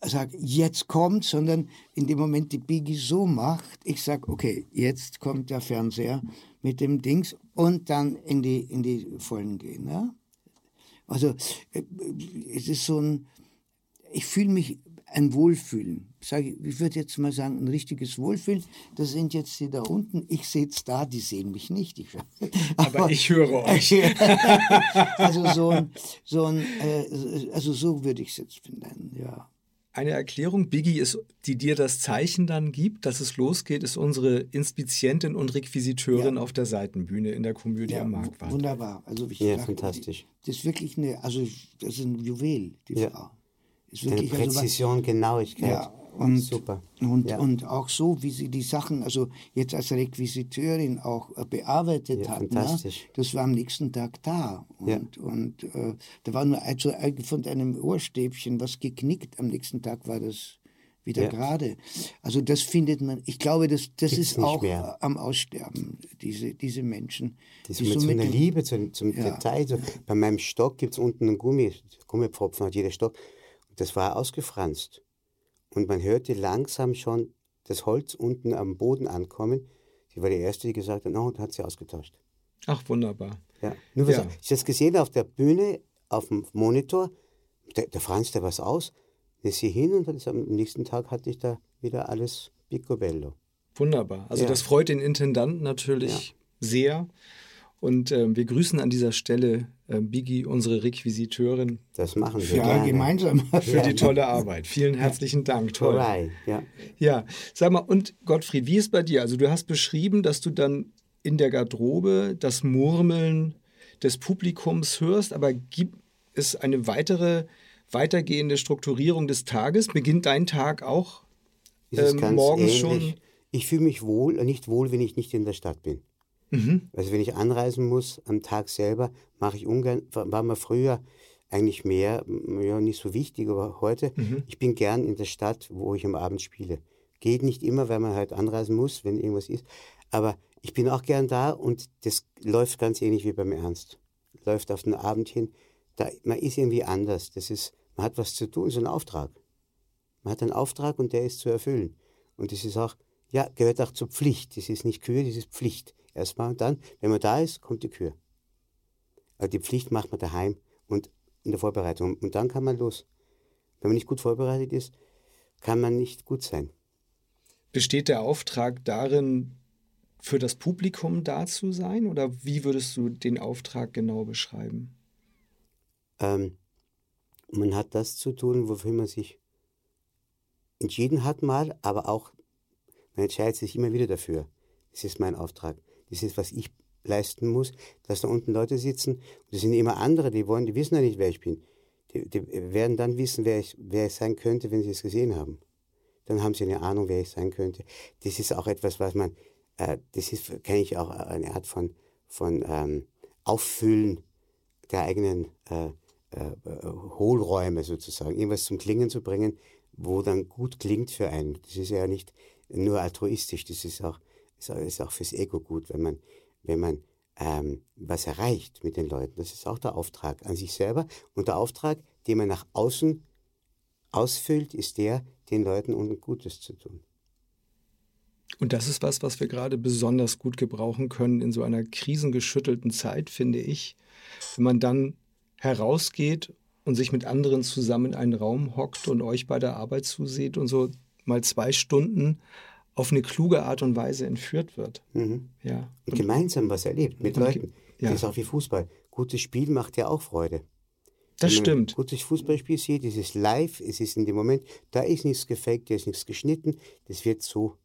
sage, jetzt kommt, sondern in dem Moment die Biggie so macht, ich sage, okay, jetzt kommt der Fernseher mit dem Dings und dann in die, in die Vollen gehen. Ja? Also äh, es ist so ein, ich fühle mich ein Wohlfühlen. Sage, ich würde jetzt mal sagen, ein richtiges Wohlfühlen. Das sind jetzt die da unten. Ich sehe es da, die sehen mich nicht. Ich, aber, aber, ich höre euch. also so ein, so ein äh, also so würde ich es jetzt finden, ja. Eine Erklärung, Biggie ist, die dir das Zeichen dann gibt, dass es losgeht, ist unsere Inspizientin und Requisiteurin ja. auf der Seitenbühne in der Komödie ja, am Marktwart. Wunderbar. Also ich ja, dachte, fantastisch. Das ist wirklich eine, also das ist ein Juwel, die ja. Frau. Ist wirklich, eine Präzision, also, Genauigkeit. Ja, und, Super. Und, ja. und auch so, wie sie die Sachen, also jetzt als Requisiteurin auch äh, bearbeitet ja, hat. Ne? Das war am nächsten Tag da. Und, ja. und äh, da war nur also von einem Ohrstäbchen was geknickt. Am nächsten Tag war das wieder ja. gerade. Also das findet man, ich glaube, das, das ist auch mehr. am Aussterben, diese, diese Menschen. Das die mit so, einer Liebe zum, zum ja. Detail. So, bei meinem Stock gibt es unten einen Gummi, Gummipfropfen, hat jeder Stock. Das war ausgefranst. Und man hörte langsam schon das Holz unten am Boden ankommen. Sie war die Erste, die gesagt hat, no, und hat sie ausgetauscht. Ach, wunderbar. Ja. Nur was ja. ich das gesehen auf der Bühne, auf dem Monitor, der, der franz, der was aus, ist sie hin und am nächsten Tag hatte ich da wieder alles picobello. Wunderbar. Also ja. das freut den Intendanten natürlich ja. sehr. Und äh, wir grüßen an dieser Stelle äh, Biggie, unsere Requisiteurin. Das machen wir. Ja, gerne. gemeinsam. Für die tolle Arbeit. Vielen herzlichen Dank. Toll. Ja. ja, sag mal, und Gottfried, wie ist bei dir? Also, du hast beschrieben, dass du dann in der Garderobe das Murmeln des Publikums hörst, aber gibt es eine weitere, weitergehende Strukturierung des Tages? Beginnt dein Tag auch äh, morgens ähnlich. schon? Ich fühle mich wohl, nicht wohl, wenn ich nicht in der Stadt bin. Mhm. Also wenn ich anreisen muss am Tag selber, mache ich ungern, war mal früher eigentlich mehr, ja nicht so wichtig, aber heute, mhm. ich bin gern in der Stadt, wo ich am Abend spiele. Geht nicht immer, weil man halt anreisen muss, wenn irgendwas ist, aber ich bin auch gern da und das läuft ganz ähnlich wie beim Ernst. Läuft auf den Abend hin, da, man ist irgendwie anders, das ist, man hat was zu tun, so ein Auftrag. Man hat einen Auftrag und der ist zu erfüllen. Und das ist auch, ja, gehört auch zur Pflicht. Das ist nicht Kür, das ist Pflicht erstmal. Und dann, wenn man da ist, kommt die Kür. Also die Pflicht macht man daheim und in der Vorbereitung. Und dann kann man los. Wenn man nicht gut vorbereitet ist, kann man nicht gut sein. Besteht der Auftrag darin, für das Publikum da zu sein? Oder wie würdest du den Auftrag genau beschreiben? Ähm, man hat das zu tun, wofür man sich entschieden hat mal, aber auch, man entscheidet sich immer wieder dafür. Das ist mein Auftrag. Das ist, was ich leisten muss, dass da unten Leute sitzen. Und das sind immer andere, die wollen, die wissen ja nicht, wer ich bin. Die, die werden dann wissen, wer ich, wer ich sein könnte, wenn sie es gesehen haben. Dann haben sie eine Ahnung, wer ich sein könnte. Das ist auch etwas, was man, äh, das ist, kenne ich auch eine Art von, von ähm, Auffüllen der eigenen äh, äh, Hohlräume sozusagen, irgendwas zum Klingen zu bringen, wo dann gut klingt für einen. Das ist ja nicht nur altruistisch, das ist auch ist auch fürs Ego gut, wenn man, wenn man ähm, was erreicht mit den Leuten. Das ist auch der Auftrag an sich selber. Und der Auftrag, den man nach außen ausfüllt, ist der, den Leuten unten Gutes zu tun. Und das ist was, was wir gerade besonders gut gebrauchen können in so einer krisengeschüttelten Zeit, finde ich. Wenn man dann herausgeht und sich mit anderen zusammen in einen Raum hockt und euch bei der Arbeit zusieht und so mal zwei Stunden auf eine kluge Art und Weise entführt wird. Mhm. Ja. Und, und, gemeinsam was erlebt mit Leuten. Ja. Das ist auch wie Fußball. Gutes Spiel macht ja auch Freude. Das stimmt. gutes Fußballspiel sieht, es ist live, es ist in dem Moment, da ist nichts gefaked, da ist nichts geschnitten, das wird so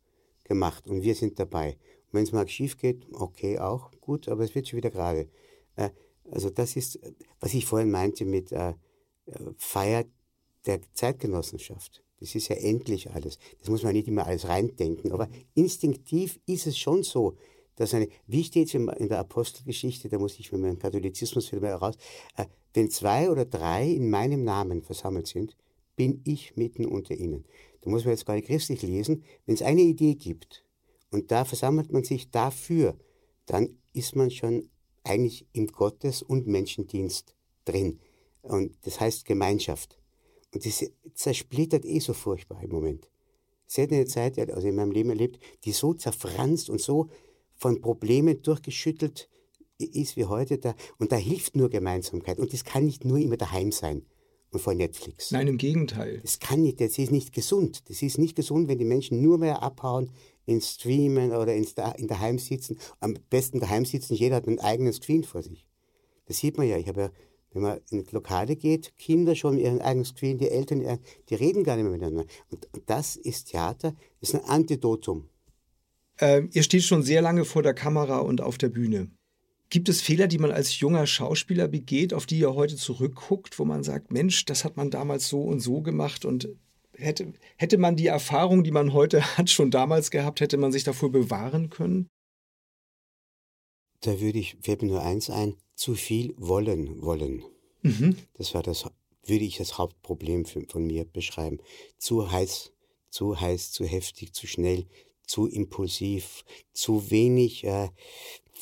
gemacht und wir sind dabei. Und wenn es mal schief geht, okay, auch gut, aber es wird schon wieder gerade. Äh, also das ist, was ich vorhin meinte mit äh, äh Feier der Zeitgenossenschaft. Das ist ja endlich alles. Das muss man nicht immer alles reindenken. Aber instinktiv ist es schon so, dass eine, wie steht es in der Apostelgeschichte, da muss ich für meinen Katholizismus wieder mal heraus, äh, wenn zwei oder drei in meinem Namen versammelt sind, bin ich mitten unter ihnen. Da muss man jetzt nicht christlich lesen. Wenn es eine Idee gibt und da versammelt man sich dafür, dann ist man schon eigentlich im Gottes- und Menschendienst drin. Und das heißt Gemeinschaft. Und das zersplittert eh so furchtbar im Moment. Hat eine Zeit, also in meinem Leben erlebt, die so zerfranst und so von Problemen durchgeschüttelt ist wie heute. Da, und da hilft nur Gemeinsamkeit. Und das kann nicht nur immer daheim sein und vor Netflix. Nein, im Gegenteil. Das kann nicht, das ist nicht gesund. Das ist nicht gesund, wenn die Menschen nur mehr abhauen, ins Streamen oder ins, in daheim sitzen. Am besten daheim sitzen, jeder hat ein eigenes Screen vor sich. Das sieht man ja. Ich habe ja, wenn man in Lokale geht, Kinder schon ihren eigenen Screen, die Eltern, die reden gar nicht mehr miteinander. Und, das ist Theater, das ist ein Antidotum. Ähm, ihr steht schon sehr lange vor der Kamera und auf der Bühne. Gibt es Fehler, die man als junger Schauspieler begeht, auf die ihr heute zurückguckt, wo man sagt, Mensch, das hat man damals so und so gemacht und hätte, hätte man die Erfahrung, die man heute hat, schon damals gehabt, hätte man sich davor bewahren können? Da würde ich, fällt mir nur eins ein, zu viel wollen wollen. Mhm. Das war das, würde ich das Hauptproblem für, von mir beschreiben. Zu heiß, zu heiß, zu heftig, zu schnell, zu impulsiv, zu wenig äh,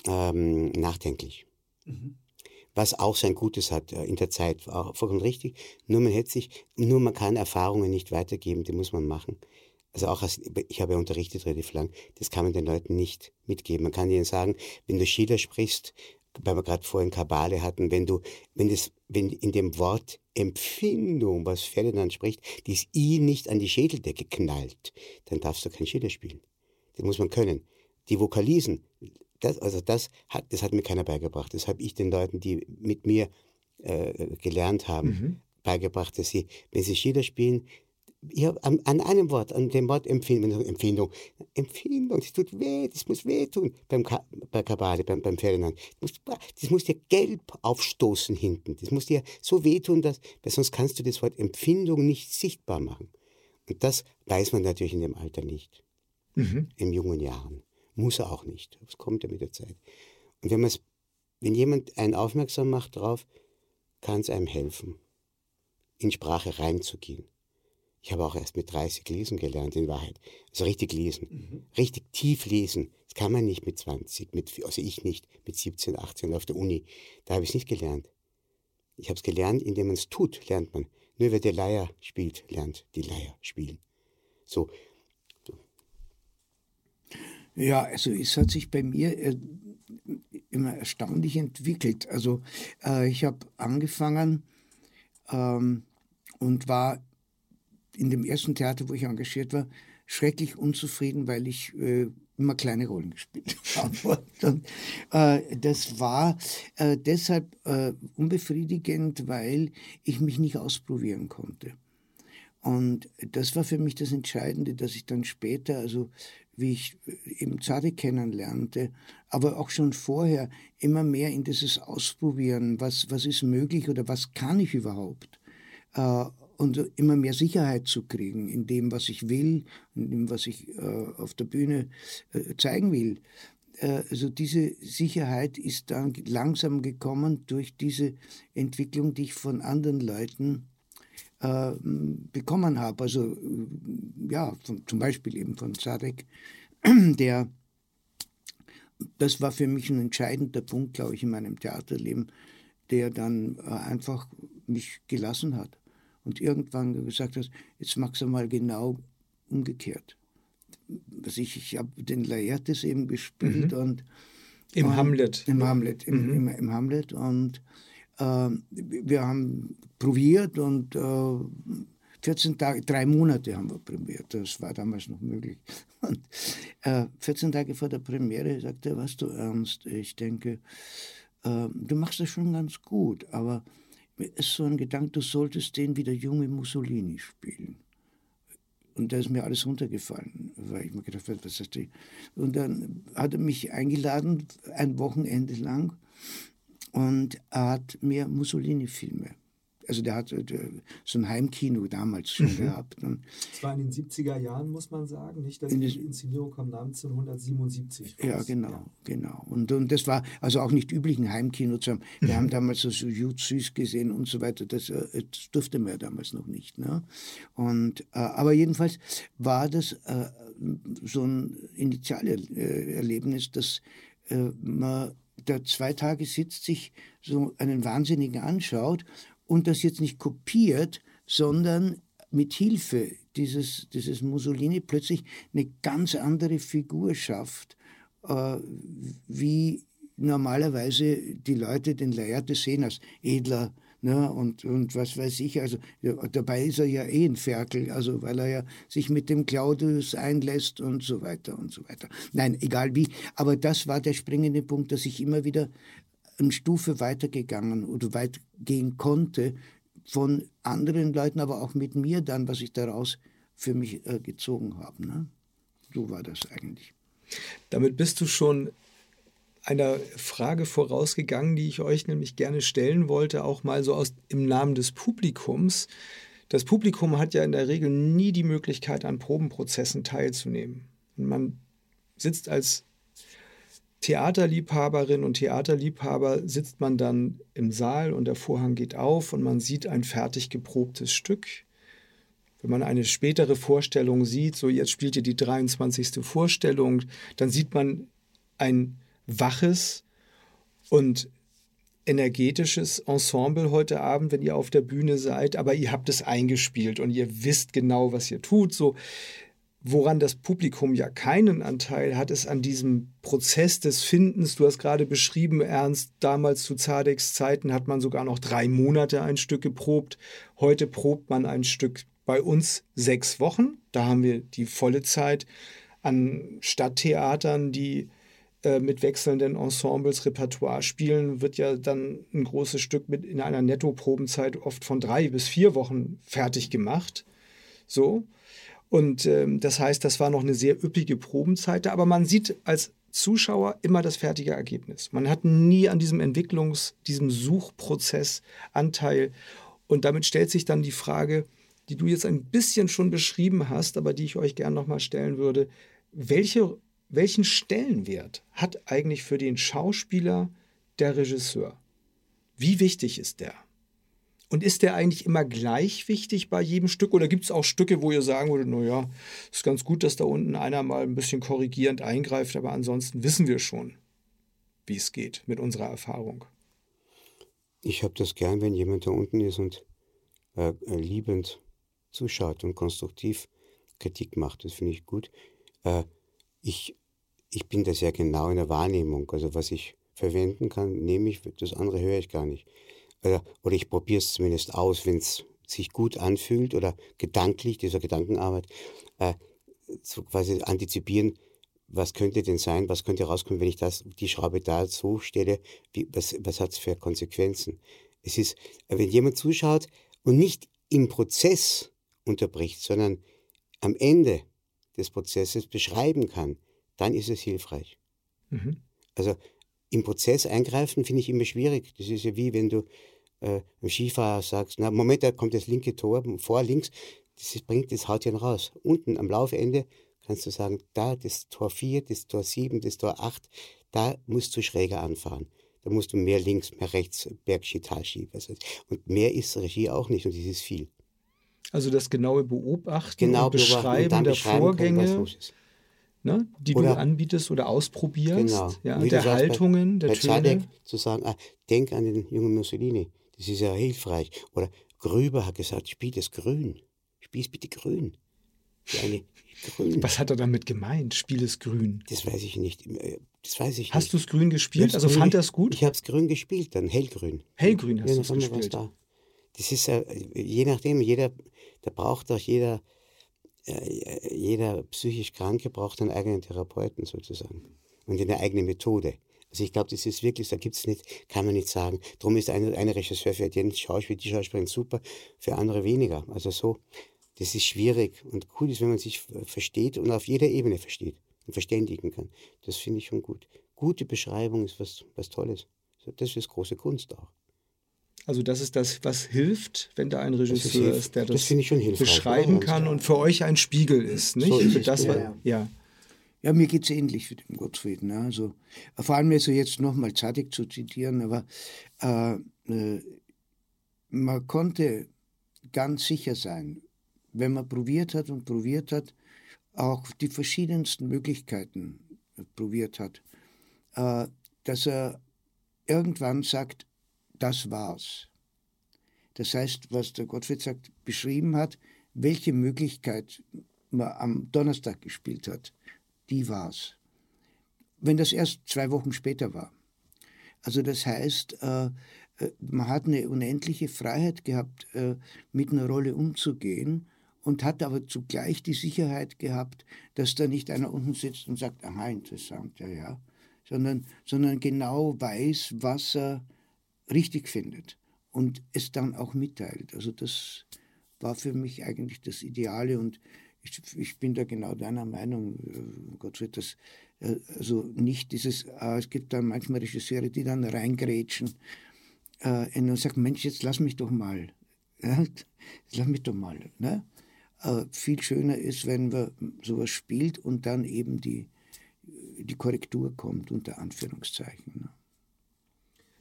ähm, nachdenklich. Mhm. Was auch sein Gutes hat äh, in der Zeit, war vollkommen richtig. Nur man hätte sich, nur man kann Erfahrungen nicht weitergeben, die muss man machen. Also auch als, ich habe ja unterrichtet relativ lang, das kann man den Leuten nicht mitgeben. Man kann ihnen sagen, wenn du Schiller sprichst, weil wir gerade vorhin Kabale hatten, wenn du, wenn das, wenn in dem Wort Empfindung, was Ferdinand spricht, dies I nicht an die Schädeldecke knallt, dann darfst du kein Schiller spielen. Das muss man können. Die Vokalisen, das, also das hat, das hat mir keiner beigebracht. Das habe ich den Leuten, die mit mir äh, gelernt haben, mhm. beigebracht, dass sie, wenn sie Schiller spielen, habe an, an, einem Wort, an dem Wort Empfindung, Empfindung, Empfindung, das tut weh, das muss wehtun beim Ka bei Kabale, beim, beim Ferdinand. Das muss, das muss dir gelb aufstoßen hinten. Das muss dir so wehtun, dass, weil sonst kannst du das Wort Empfindung nicht sichtbar machen. Und das weiß man natürlich in dem Alter nicht mhm. in jungen Jahren. Muss er auch nicht. Das kommt ja mit der Zeit. Und wenn, wenn jemand einen aufmerksam macht darauf, kann es einem helfen, in Sprache reinzugehen. Ich habe auch erst mit 30 lesen gelernt, in Wahrheit. Also richtig lesen. Mhm. Richtig tief lesen. Das kann man nicht mit 20, mit, also ich nicht, mit 17, 18 auf der Uni. Da habe ich es nicht gelernt. Ich habe es gelernt, indem man es tut, lernt man. Nur wer die Leier spielt, lernt die Leier spielen. So, ja, also es hat sich bei mir äh, immer erstaunlich entwickelt. Also äh, ich habe angefangen ähm, und war in dem ersten Theater, wo ich engagiert war, schrecklich unzufrieden, weil ich äh, immer kleine Rollen gespielt habe. Und, äh, das war äh, deshalb äh, unbefriedigend, weil ich mich nicht ausprobieren konnte. Und das war für mich das Entscheidende, dass ich dann später, also wie ich äh, eben Zade kennenlernte, aber auch schon vorher immer mehr in dieses Ausprobieren, was, was ist möglich oder was kann ich überhaupt, äh, und immer mehr Sicherheit zu kriegen in dem, was ich will, in dem, was ich äh, auf der Bühne äh, zeigen will. Äh, also diese Sicherheit ist dann langsam gekommen durch diese Entwicklung, die ich von anderen Leuten äh, bekommen habe. Also ja, von, zum Beispiel eben von Sadek, der das war für mich ein entscheidender Punkt, glaube ich, in meinem Theaterleben, der dann äh, einfach mich gelassen hat und irgendwann gesagt hat, jetzt machst du mal genau umgekehrt. Was ich, ich habe den Laertes eben gespielt mhm. und im und, Hamlet. Im Hamlet, im, mhm. im, im Hamlet und äh, wir haben probiert und äh, 14 Tage, drei Monate haben wir probiert. Das war damals noch möglich. Und äh, 14 Tage vor der Premiere sagte er, was du ernst? Ich denke, äh, du machst das schon ganz gut, aber ist so ein Gedanke, du solltest den wie der junge Mussolini spielen. Und da ist mir alles runtergefallen, weil ich mir gedacht habe, was ist das? Und dann hat er mich eingeladen, ein Wochenende lang, und er hat mir Mussolini-Filme. Also der hat äh, so ein Heimkino damals schon mhm. gehabt. Und das war in den 70er Jahren, muss man sagen, nicht? Dass in die Inszenierung kam 1977 raus. Ja, genau, ja. genau. Und, und das war also auch nicht üblich, ein Heimkino zu haben. Wir mhm. haben damals so, Jut Süß gesehen und so weiter. Das, äh, das durfte man ja damals noch nicht. Ne? Und, äh, aber jedenfalls war das so ein Initialerlebnis, dass man der zwei Tage sitzt, sich so einen Wahnsinnigen anschaut und das jetzt nicht kopiert, sondern mit Hilfe dieses, dieses Mussolini plötzlich eine ganz andere Figur schafft, äh, wie normalerweise die Leute den Laertes sehen als edler, Ne, und, und was weiß ich, also dabei ist er ja eh ein Ferkel, also weil er ja sich mit dem Claudius einlässt und so weiter und so weiter. Nein, egal wie. Aber das war der springende Punkt, dass ich immer wieder eine Stufe weitergegangen oder weit gehen konnte von anderen Leuten, aber auch mit mir dann, was ich daraus für mich äh, gezogen habe. Ne? So war das eigentlich. Damit bist du schon einer Frage vorausgegangen, die ich euch nämlich gerne stellen wollte, auch mal so aus im Namen des Publikums. Das Publikum hat ja in der Regel nie die Möglichkeit, an Probenprozessen teilzunehmen. Und man sitzt als Theaterliebhaberin und Theaterliebhaber sitzt man dann im Saal und der Vorhang geht auf und man sieht ein fertig geprobtes Stück. Wenn man eine spätere Vorstellung sieht, so jetzt spielt ihr die 23. Vorstellung, dann sieht man ein waches und energetisches Ensemble heute Abend, wenn ihr auf der Bühne seid, aber ihr habt es eingespielt und ihr wisst genau, was ihr tut. So, woran das Publikum ja keinen Anteil hat, ist an diesem Prozess des Findens. Du hast gerade beschrieben, Ernst, damals zu Zadeks Zeiten hat man sogar noch drei Monate ein Stück geprobt. Heute probt man ein Stück bei uns sechs Wochen. Da haben wir die volle Zeit an Stadttheatern, die äh, mit wechselnden Ensembles Repertoire spielen, wird ja dann ein großes Stück mit in einer Nettoprobenzeit oft von drei bis vier Wochen fertig gemacht. So. Und ähm, das heißt, das war noch eine sehr üppige Probenzeit, aber man sieht als Zuschauer immer das fertige Ergebnis. Man hat nie an diesem Entwicklungs-, diesem Suchprozess Anteil. Und damit stellt sich dann die Frage, die du jetzt ein bisschen schon beschrieben hast, aber die ich euch gerne nochmal stellen würde. Welche welchen Stellenwert hat eigentlich für den Schauspieler der Regisseur? Wie wichtig ist der? Und ist der eigentlich immer gleich wichtig bei jedem Stück? Oder gibt es auch Stücke, wo ihr sagen würdet, naja, ist ganz gut, dass da unten einer mal ein bisschen korrigierend eingreift, aber ansonsten wissen wir schon, wie es geht mit unserer Erfahrung. Ich habe das gern, wenn jemand da unten ist und äh, liebend zuschaut und konstruktiv Kritik macht. Das finde ich gut. Äh, ich ich bin da sehr genau in der Wahrnehmung. Also was ich verwenden kann, nehme ich, das andere höre ich gar nicht. Oder, oder ich probiere es zumindest aus, wenn es sich gut anfühlt oder gedanklich, dieser Gedankenarbeit, äh, so quasi antizipieren, was könnte denn sein, was könnte rauskommen, wenn ich das, die Schraube da so stelle, wie, was, was hat es für Konsequenzen? Es ist, wenn jemand zuschaut und nicht im Prozess unterbricht, sondern am Ende des Prozesses beschreiben kann, dann ist es hilfreich. Mhm. Also im Prozess eingreifen finde ich immer schwierig. Das ist ja wie wenn du äh, einem Skifahrer sagst, na Moment, da kommt das linke Tor vor links, das bringt das Haut raus. Unten am Laufende kannst du sagen, da das Tor 4, das Tor 7, das Tor 8, da musst du schräger anfahren. Da musst du mehr links, mehr rechts, Bergski, Talski. Und mehr ist Regie auch nicht und das ist viel. Also das genaue Beobachten genau, und Beschreiben und der Vorgänge. Kann, ne, die oder, du anbietest oder ausprobierst, genau. ja, der Haltungen, bei, der bei Töne. Zadek zu sagen, ah, denk an den jungen Mussolini, das ist ja hilfreich. Oder Grüber hat gesagt, spiel das grün, spiel es bitte grün. grün. Was hat er damit gemeint, spiel es grün? Das weiß ich nicht. Äh, das weiß ich hast du es grün gespielt? Also grün, fand er es gut? Ich habe es grün gespielt, dann hellgrün. Hellgrün hast ja, du es gespielt. Da. Das ist äh, je nachdem, jeder, da braucht auch jeder äh, jeder psychisch Kranke braucht einen eigenen Therapeuten sozusagen und eine eigene Methode. Also ich glaube, das ist wirklich, da gibt es nicht, kann man nicht sagen. Darum ist ein, ein Regisseur für den Schauspiel, die Schauspielerin super, für andere weniger. Also so, das ist schwierig und cool ist, wenn man sich versteht und auf jeder Ebene versteht und verständigen kann. Das finde ich schon gut. Gute Beschreibung ist was, was Tolles. Das ist große Kunst auch. Also das ist das, was hilft, wenn da ein Regisseur das ist, der das, das beschreiben kann und für euch ein Spiegel ist. Nicht? So ist es, das, ja. ja. Ja, mir geht es ähnlich für den Gottfried. Ne? Also, vor allem also jetzt nochmal Zadig zu zitieren, aber äh, äh, man konnte ganz sicher sein, wenn man probiert hat und probiert hat, auch die verschiedensten Möglichkeiten probiert hat, äh, dass er irgendwann sagt, das war's. Das heißt, was der Gottfried sagt, beschrieben hat, welche Möglichkeit man am Donnerstag gespielt hat, die war's. Wenn das erst zwei Wochen später war. Also das heißt, äh, äh, man hat eine unendliche Freiheit gehabt, äh, mit einer Rolle umzugehen und hat aber zugleich die Sicherheit gehabt, dass da nicht einer unten sitzt und sagt, aha, interessant, ja, ja, sondern, sondern genau weiß, was er richtig findet und es dann auch mitteilt. Also das war für mich eigentlich das Ideale und ich, ich bin da genau deiner Meinung, äh, Gottfried, dass äh, also nicht dieses, äh, es gibt dann manchmal Regisseure, die dann reingrätschen äh, und sagen, Mensch, jetzt lass mich doch mal, ja, lass mich doch mal. Ne? Äh, viel schöner ist, wenn man sowas spielt und dann eben die, die Korrektur kommt, unter Anführungszeichen. Ne?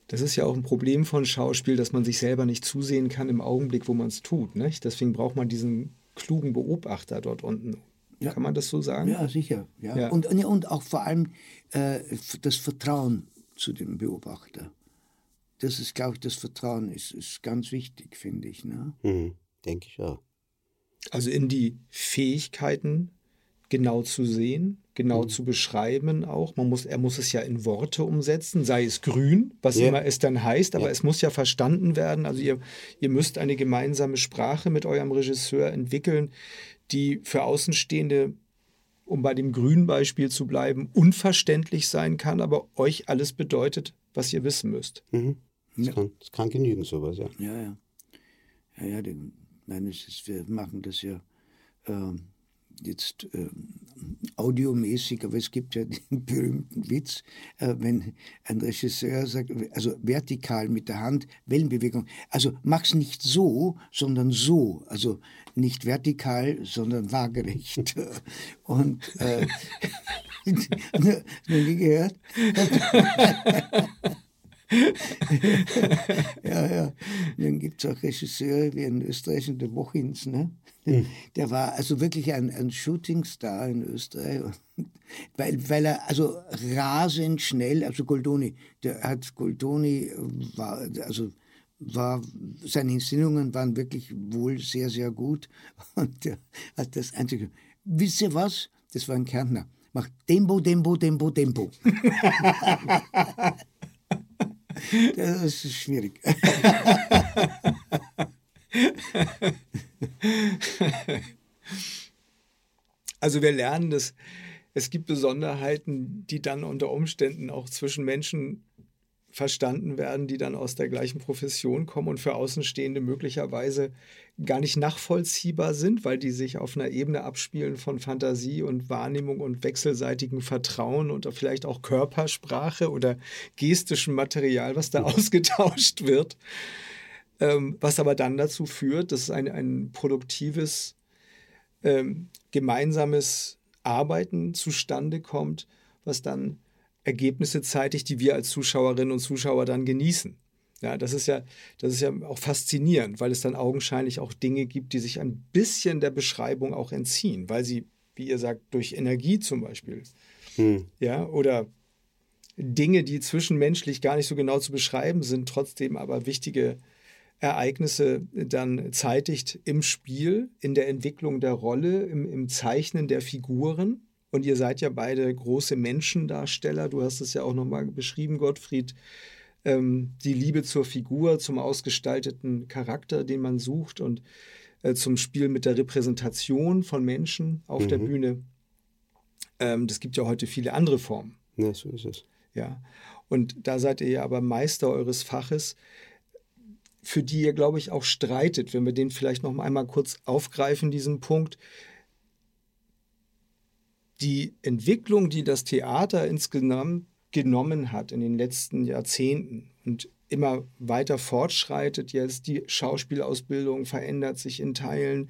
Das ist ja auch ein Problem von Schauspiel, dass man sich selber nicht zusehen kann im Augenblick, wo man es tut. Nicht? Deswegen braucht man diesen klugen Beobachter dort unten. Ja. Kann man das so sagen? Ja, sicher. Ja. ja. Und, und auch vor allem äh, das Vertrauen zu dem Beobachter. Das ist, glaube ich, das Vertrauen ist, ist ganz wichtig, finde ich. Ne? Mhm, denke ich auch. Also in die Fähigkeiten genau zu sehen, genau mhm. zu beschreiben auch. Man muss, er muss es ja in Worte umsetzen, sei es grün, was yeah. immer es dann heißt, aber yeah. es muss ja verstanden werden. Also ihr, ihr müsst eine gemeinsame Sprache mit eurem Regisseur entwickeln, die für Außenstehende, um bei dem grünen Beispiel zu bleiben, unverständlich sein kann, aber euch alles bedeutet, was ihr wissen müsst. Mhm. Das, ja. kann, das kann genügen, sowas, ja. Ja, ja. Ja, ja, die, meine, wir machen das ja. Ähm, jetzt äh, audiomäßig, aber es gibt ja den berühmten Witz, äh, wenn ein Regisseur sagt, also vertikal mit der Hand, Wellenbewegung, also mach's nicht so, sondern so, also nicht vertikal, sondern waagerecht. Und äh, noch nie gehört? ja, ja. Dann gibt es auch Regisseure wie in Österreich und der Wochins, ne? Mhm. Der war also wirklich ein, ein Shootingstar in Österreich, weil, weil er also rasend schnell, also Goldoni, der hat Goldoni war, also war, seine Inszenierungen waren wirklich wohl sehr, sehr gut und der hat das einzige, wisst ihr was? Das war ein Kärntner. Macht Tempo, Tempo, Tempo, Tempo. das ist schwierig. also wir lernen, dass es gibt Besonderheiten, die dann unter Umständen auch zwischen Menschen verstanden werden, die dann aus der gleichen Profession kommen und für Außenstehende möglicherweise gar nicht nachvollziehbar sind, weil die sich auf einer Ebene abspielen von Fantasie und Wahrnehmung und wechselseitigem Vertrauen und vielleicht auch Körpersprache oder gestischem Material, was da ausgetauscht wird. Ähm, was aber dann dazu führt, dass ein, ein produktives, ähm, gemeinsames Arbeiten zustande kommt, was dann Ergebnisse zeitigt, die wir als Zuschauerinnen und Zuschauer dann genießen. Ja, das ist ja, das ist ja auch faszinierend, weil es dann augenscheinlich auch Dinge gibt, die sich ein bisschen der Beschreibung auch entziehen, weil sie, wie ihr sagt, durch Energie zum Beispiel, hm. ja, oder Dinge, die zwischenmenschlich gar nicht so genau zu beschreiben sind, trotzdem aber wichtige Ereignisse dann zeitigt im Spiel, in der Entwicklung der Rolle, im, im Zeichnen der Figuren. Und ihr seid ja beide große Menschendarsteller. Du hast es ja auch nochmal beschrieben, Gottfried. Ähm, die Liebe zur Figur, zum ausgestalteten Charakter, den man sucht und äh, zum Spiel mit der Repräsentation von Menschen auf mhm. der Bühne. Ähm, das gibt ja heute viele andere Formen. Ja, so ist es. Ja. Und da seid ihr ja aber Meister eures Faches für die ihr, glaube ich, auch streitet, wenn wir den vielleicht noch einmal kurz aufgreifen, diesen Punkt. Die Entwicklung, die das Theater insgesamt genommen hat in den letzten Jahrzehnten und immer weiter fortschreitet. Jetzt die Schauspielausbildung verändert sich in Teilen.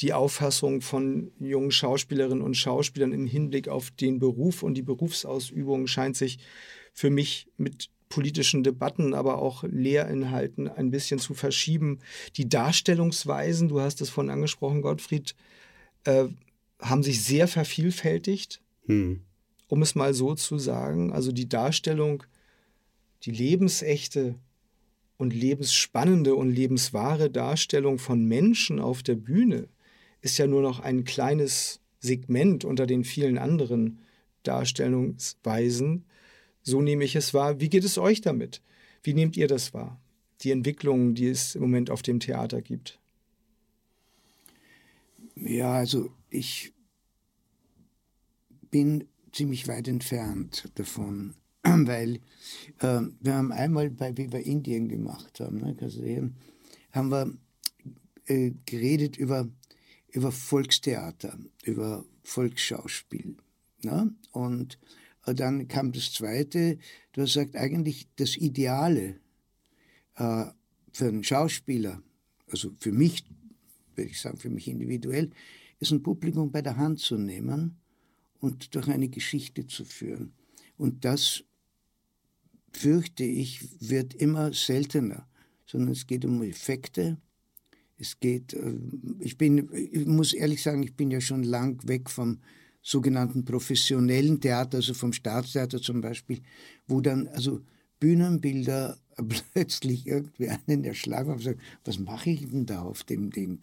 Die Auffassung von jungen Schauspielerinnen und Schauspielern im Hinblick auf den Beruf und die Berufsausübung scheint sich für mich mit politischen Debatten, aber auch Lehrinhalten ein bisschen zu verschieben. Die Darstellungsweisen, du hast es vorhin angesprochen, Gottfried, äh, haben sich sehr vervielfältigt, hm. um es mal so zu sagen. Also die Darstellung, die lebensechte und lebensspannende und lebenswahre Darstellung von Menschen auf der Bühne ist ja nur noch ein kleines Segment unter den vielen anderen Darstellungsweisen. So nehme ich es wahr. Wie geht es euch damit? Wie nehmt ihr das wahr? Die Entwicklungen, die es im Moment auf dem Theater gibt. Ja, also ich bin ziemlich weit entfernt davon, weil äh, wir haben einmal bei Viva Indien gemacht haben, ne, sehen, haben wir äh, geredet über, über Volkstheater, über Volksschauspiel. Ne? Und äh, dann kam das Zweite, du hast gesagt, eigentlich das Ideale äh, für einen Schauspieler, also für mich, würde ich sagen, für mich individuell, ist ein Publikum bei der Hand zu nehmen und durch eine Geschichte zu führen. Und das, fürchte ich, wird immer seltener, sondern es geht um Effekte. Es geht, äh, ich bin, ich muss ehrlich sagen, ich bin ja schon lang weg vom sogenannten professionellen Theater, also vom Staatstheater zum Beispiel, wo dann also Bühnenbilder plötzlich irgendwie einen erschlagen und sagt, was mache ich denn da auf dem Ding?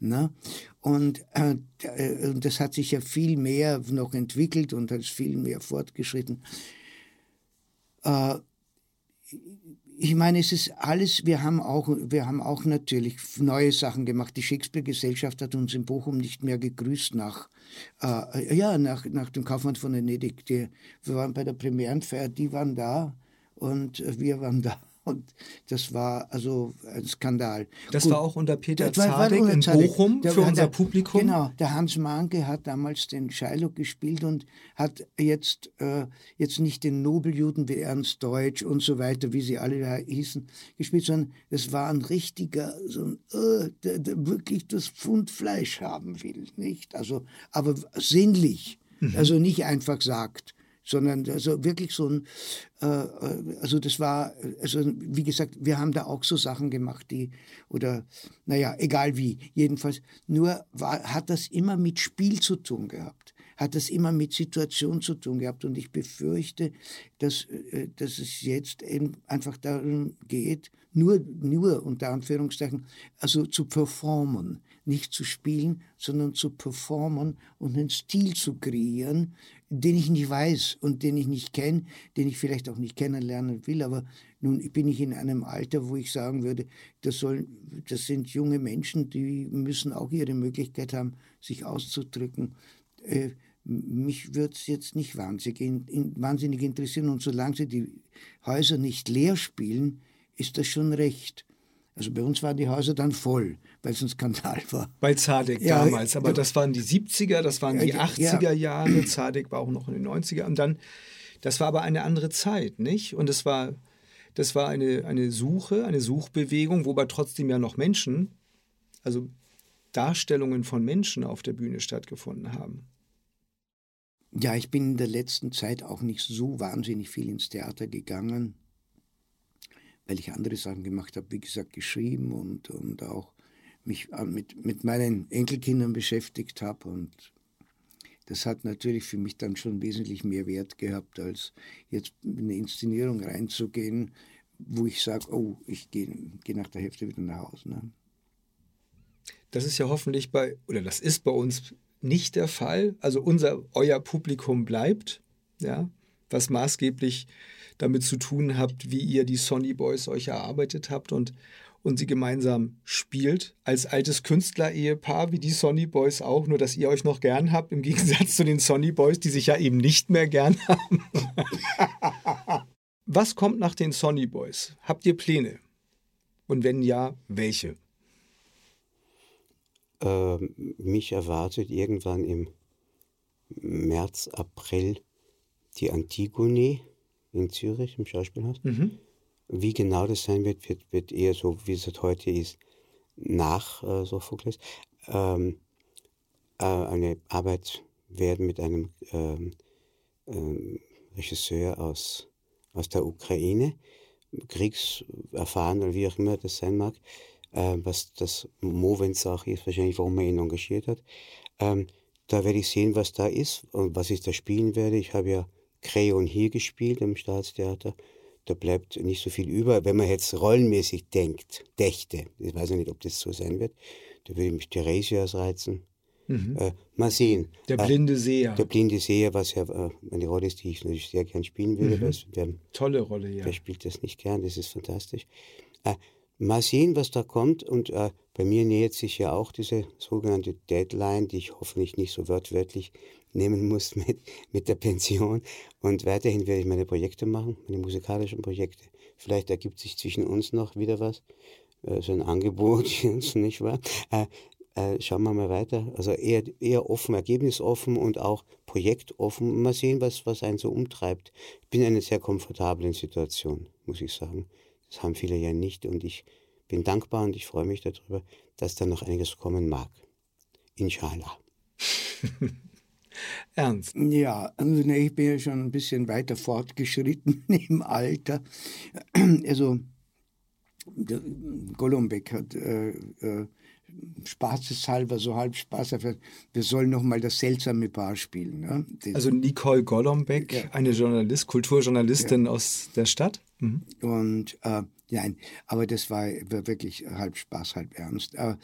Na? Und äh, äh, das hat sich ja viel mehr noch entwickelt und ist viel mehr fortgeschritten. Äh, ich meine, es ist alles, wir haben auch, wir haben auch natürlich neue Sachen gemacht. Die Shakespeare-Gesellschaft hat uns in Bochum nicht mehr gegrüßt nach, äh, ja, nach, nach dem Kaufmann von Venedig. Die, wir waren bei der Premierenfeier, die waren da und wir waren da. Und das war also ein Skandal. Das Gut, war auch unter Peter Zadek in Bochum der, für unser der, Publikum. Genau, der Hans Manke hat damals den Shylock gespielt und hat jetzt, äh, jetzt nicht den Nobeljuden wie Ernst Deutsch und so weiter, wie sie alle da hießen, gespielt, sondern es war ein richtiger, so ein, äh, der, der wirklich das Pfund Fleisch haben will, nicht? Also, aber sinnlich. Mhm. Also nicht einfach sagt sondern also wirklich so ein, äh, also das war, also wie gesagt, wir haben da auch so Sachen gemacht, die, oder naja, egal wie, jedenfalls, nur war, hat das immer mit Spiel zu tun gehabt hat das immer mit Situation zu tun gehabt. Und ich befürchte, dass, äh, dass es jetzt eben einfach darum geht, nur, nur unter Anführungszeichen, also zu performen, nicht zu spielen, sondern zu performen und einen Stil zu kreieren, den ich nicht weiß und den ich nicht kenne, den ich vielleicht auch nicht kennenlernen will. Aber nun bin ich in einem Alter, wo ich sagen würde, das, soll, das sind junge Menschen, die müssen auch ihre Möglichkeit haben, sich auszudrücken. Äh, mich würde es jetzt nicht wahnsinnig, in, in, wahnsinnig interessieren. Und solange sie die Häuser nicht leer spielen, ist das schon recht. Also bei uns waren die Häuser dann voll, weil es ein Skandal war. Bei Zadek ja, damals, aber das waren die 70er, das waren die 80er Jahre, Zadek war auch noch in den 90er und dann, das war aber eine andere Zeit, nicht? Und es war, das war eine, eine Suche, eine Suchbewegung, wobei trotzdem ja noch Menschen, also Darstellungen von Menschen auf der Bühne stattgefunden haben. Ja, ich bin in der letzten Zeit auch nicht so wahnsinnig viel ins Theater gegangen weil ich andere Sachen gemacht habe, wie gesagt, geschrieben und, und auch mich mit, mit meinen Enkelkindern beschäftigt habe. Und das hat natürlich für mich dann schon wesentlich mehr Wert gehabt, als jetzt in eine Inszenierung reinzugehen, wo ich sage, oh, ich gehe geh nach der Hälfte wieder nach Hause. Ne? Das ist ja hoffentlich bei, oder das ist bei uns nicht der Fall. Also unser, euer Publikum bleibt, ja, was maßgeblich damit zu tun habt, wie ihr die Sonny Boys euch erarbeitet habt und, und sie gemeinsam spielt. Als altes Künstler-Ehepaar, wie die Sonny Boys auch, nur dass ihr euch noch gern habt, im Gegensatz zu den Sonny Boys, die sich ja eben nicht mehr gern haben. Was kommt nach den Sonny Boys? Habt ihr Pläne? Und wenn ja, welche? Ähm, mich erwartet irgendwann im März, April die Antigone in Zürich im Schauspielhaus. Mhm. Wie genau das sein wird, wird, wird eher so, wie es halt heute ist, nach äh, Sophokles. Ähm, äh, eine Arbeit werden mit einem ähm, ähm, Regisseur aus, aus der Ukraine, kriegserfahren oder wie auch immer das sein mag, äh, was das Movens auch ist, wahrscheinlich warum er ihn engagiert hat. Ähm, da werde ich sehen, was da ist und was ich da spielen werde. Ich habe ja Crayon hier gespielt im Staatstheater. Da bleibt nicht so viel über. Wenn man jetzt rollenmäßig denkt, dächte, ich weiß nicht, ob das so sein wird, da würde mich Theresias reizen. Mhm. Äh, mal sehen. Der blinde Seher. Der blinde Seher, was ja äh, eine Rolle ist, die ich natürlich sehr gern spielen würde. Mhm. Wer, Tolle Rolle, ja. Wer spielt das nicht gern? Das ist fantastisch. Äh, mal sehen, was da kommt. Und äh, bei mir nähert sich ja auch diese sogenannte Deadline, die ich hoffentlich nicht so wörtlich nehmen muss mit, mit der Pension. Und weiterhin werde ich meine Projekte machen, meine musikalischen Projekte. Vielleicht ergibt sich zwischen uns noch wieder was äh, so ein Angebot, nicht wahr? Äh, äh, schauen wir mal weiter. Also eher, eher offen, ergebnisoffen und auch projektoffen. Mal sehen, was, was einen so umtreibt. Ich bin in einer sehr komfortablen Situation, muss ich sagen. Das haben viele ja nicht und ich bin dankbar und ich freue mich darüber, dass da noch einiges kommen mag. Inshallah. Ernst? Ja, also ich bin ja schon ein bisschen weiter fortgeschritten im Alter. Also Golombek hat äh, äh, spaßeshalber, so halb Spaß, wir sollen noch mal das seltsame Paar spielen. Ne? also Nicole Golombek, ja. eine Journalist, Kulturjournalistin ja. aus der Stadt. Mhm. Und äh, nein, aber das war, war, wirklich halb Spaß, halb ernst. Äh,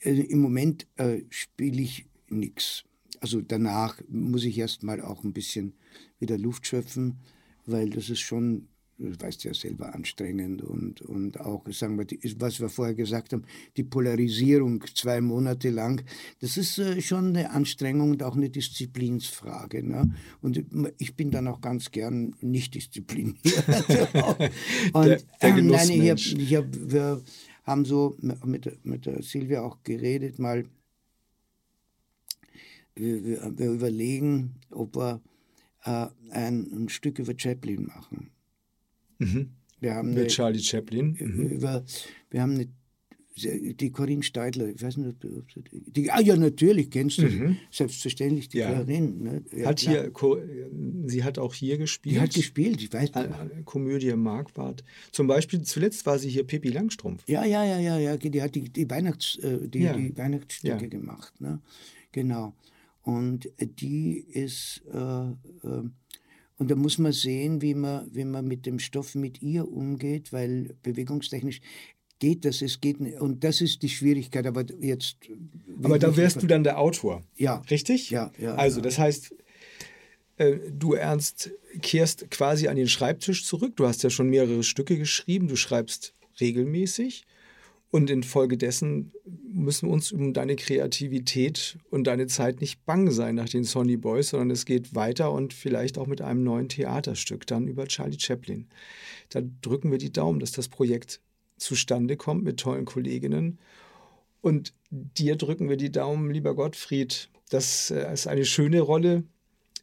Im Moment äh, spiele ich nichts. Also danach muss ich erst mal auch ein bisschen wieder Luft schöpfen, weil das ist schon du weißt ja selber, anstrengend und, und auch, sagen wir, die, was wir vorher gesagt haben, die Polarisierung zwei Monate lang, das ist äh, schon eine Anstrengung und auch eine Disziplinsfrage. Ne? Und ich bin dann auch ganz gern nicht diszipliniert. und, der, der ähm, nein, ich hab, ich hab, wir haben so mit, mit der Silvia auch geredet, mal, wir, wir, wir überlegen, ob wir äh, ein, ein Stück über Chaplin machen. Mhm. Wir haben Mit eine, Charlie Chaplin. Mhm. Über, wir haben eine, die Corinne Steidler, ich weiß nicht, die, ah ja, natürlich kennst du, mhm. selbstverständlich die ja. Corinne. Ne? hat hier, sie hat auch hier gespielt. Sie hat gespielt, ich weiß nicht. Komödie Marquardt. Zum Beispiel, zuletzt war sie hier Pippi Langstrumpf. Ja, ja, ja, ja, ja, die hat die, die, Weihnachts, äh, die, ja. die Weihnachtsstücke ja. gemacht. Ne? Genau. Und die ist, äh, äh, und da muss man sehen, wie man, wie man mit dem Stoff mit ihr umgeht, weil bewegungstechnisch geht das, es geht nicht. Und das ist die Schwierigkeit, aber jetzt... Aber da wärst du dann der Autor. Ja. Richtig? Ja, ja. Also, ja. das heißt, äh, du Ernst kehrst quasi an den Schreibtisch zurück. Du hast ja schon mehrere Stücke geschrieben, du schreibst regelmäßig. Und infolgedessen müssen uns um deine Kreativität und deine Zeit nicht bang sein nach den Sonny Boys, sondern es geht weiter und vielleicht auch mit einem neuen Theaterstück dann über Charlie Chaplin. Da drücken wir die Daumen, dass das Projekt zustande kommt mit tollen Kolleginnen. Und dir drücken wir die Daumen, lieber Gottfried, dass äh, es eine schöne Rolle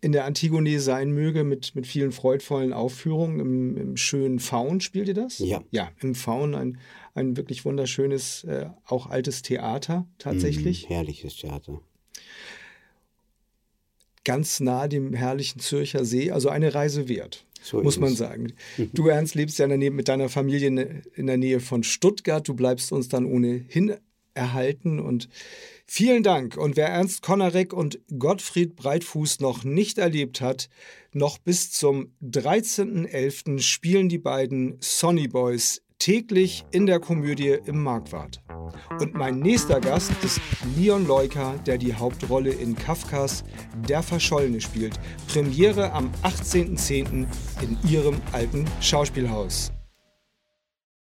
in der Antigone sein möge, mit, mit vielen freudvollen Aufführungen. Im, im schönen Faun spielt ihr das? Ja. Ja, im Faun ein, ein wirklich wunderschönes, äh, auch altes Theater tatsächlich. Mm, herrliches Theater. Ganz nah dem herrlichen Zürcher See, also eine Reise wert. So muss man sagen. Du, Ernst, lebst ja Nähe, mit deiner Familie in der Nähe von Stuttgart. Du bleibst uns dann ohnehin erhalten und Vielen Dank. Und wer Ernst Konarek und Gottfried Breitfuß noch nicht erlebt hat, noch bis zum 13.11. spielen die beiden Sonny Boys täglich in der Komödie im Marquardt. Und mein nächster Gast ist Leon Leuker, der die Hauptrolle in Kafkas Der Verschollene spielt. Premiere am 18.10. in ihrem alten Schauspielhaus.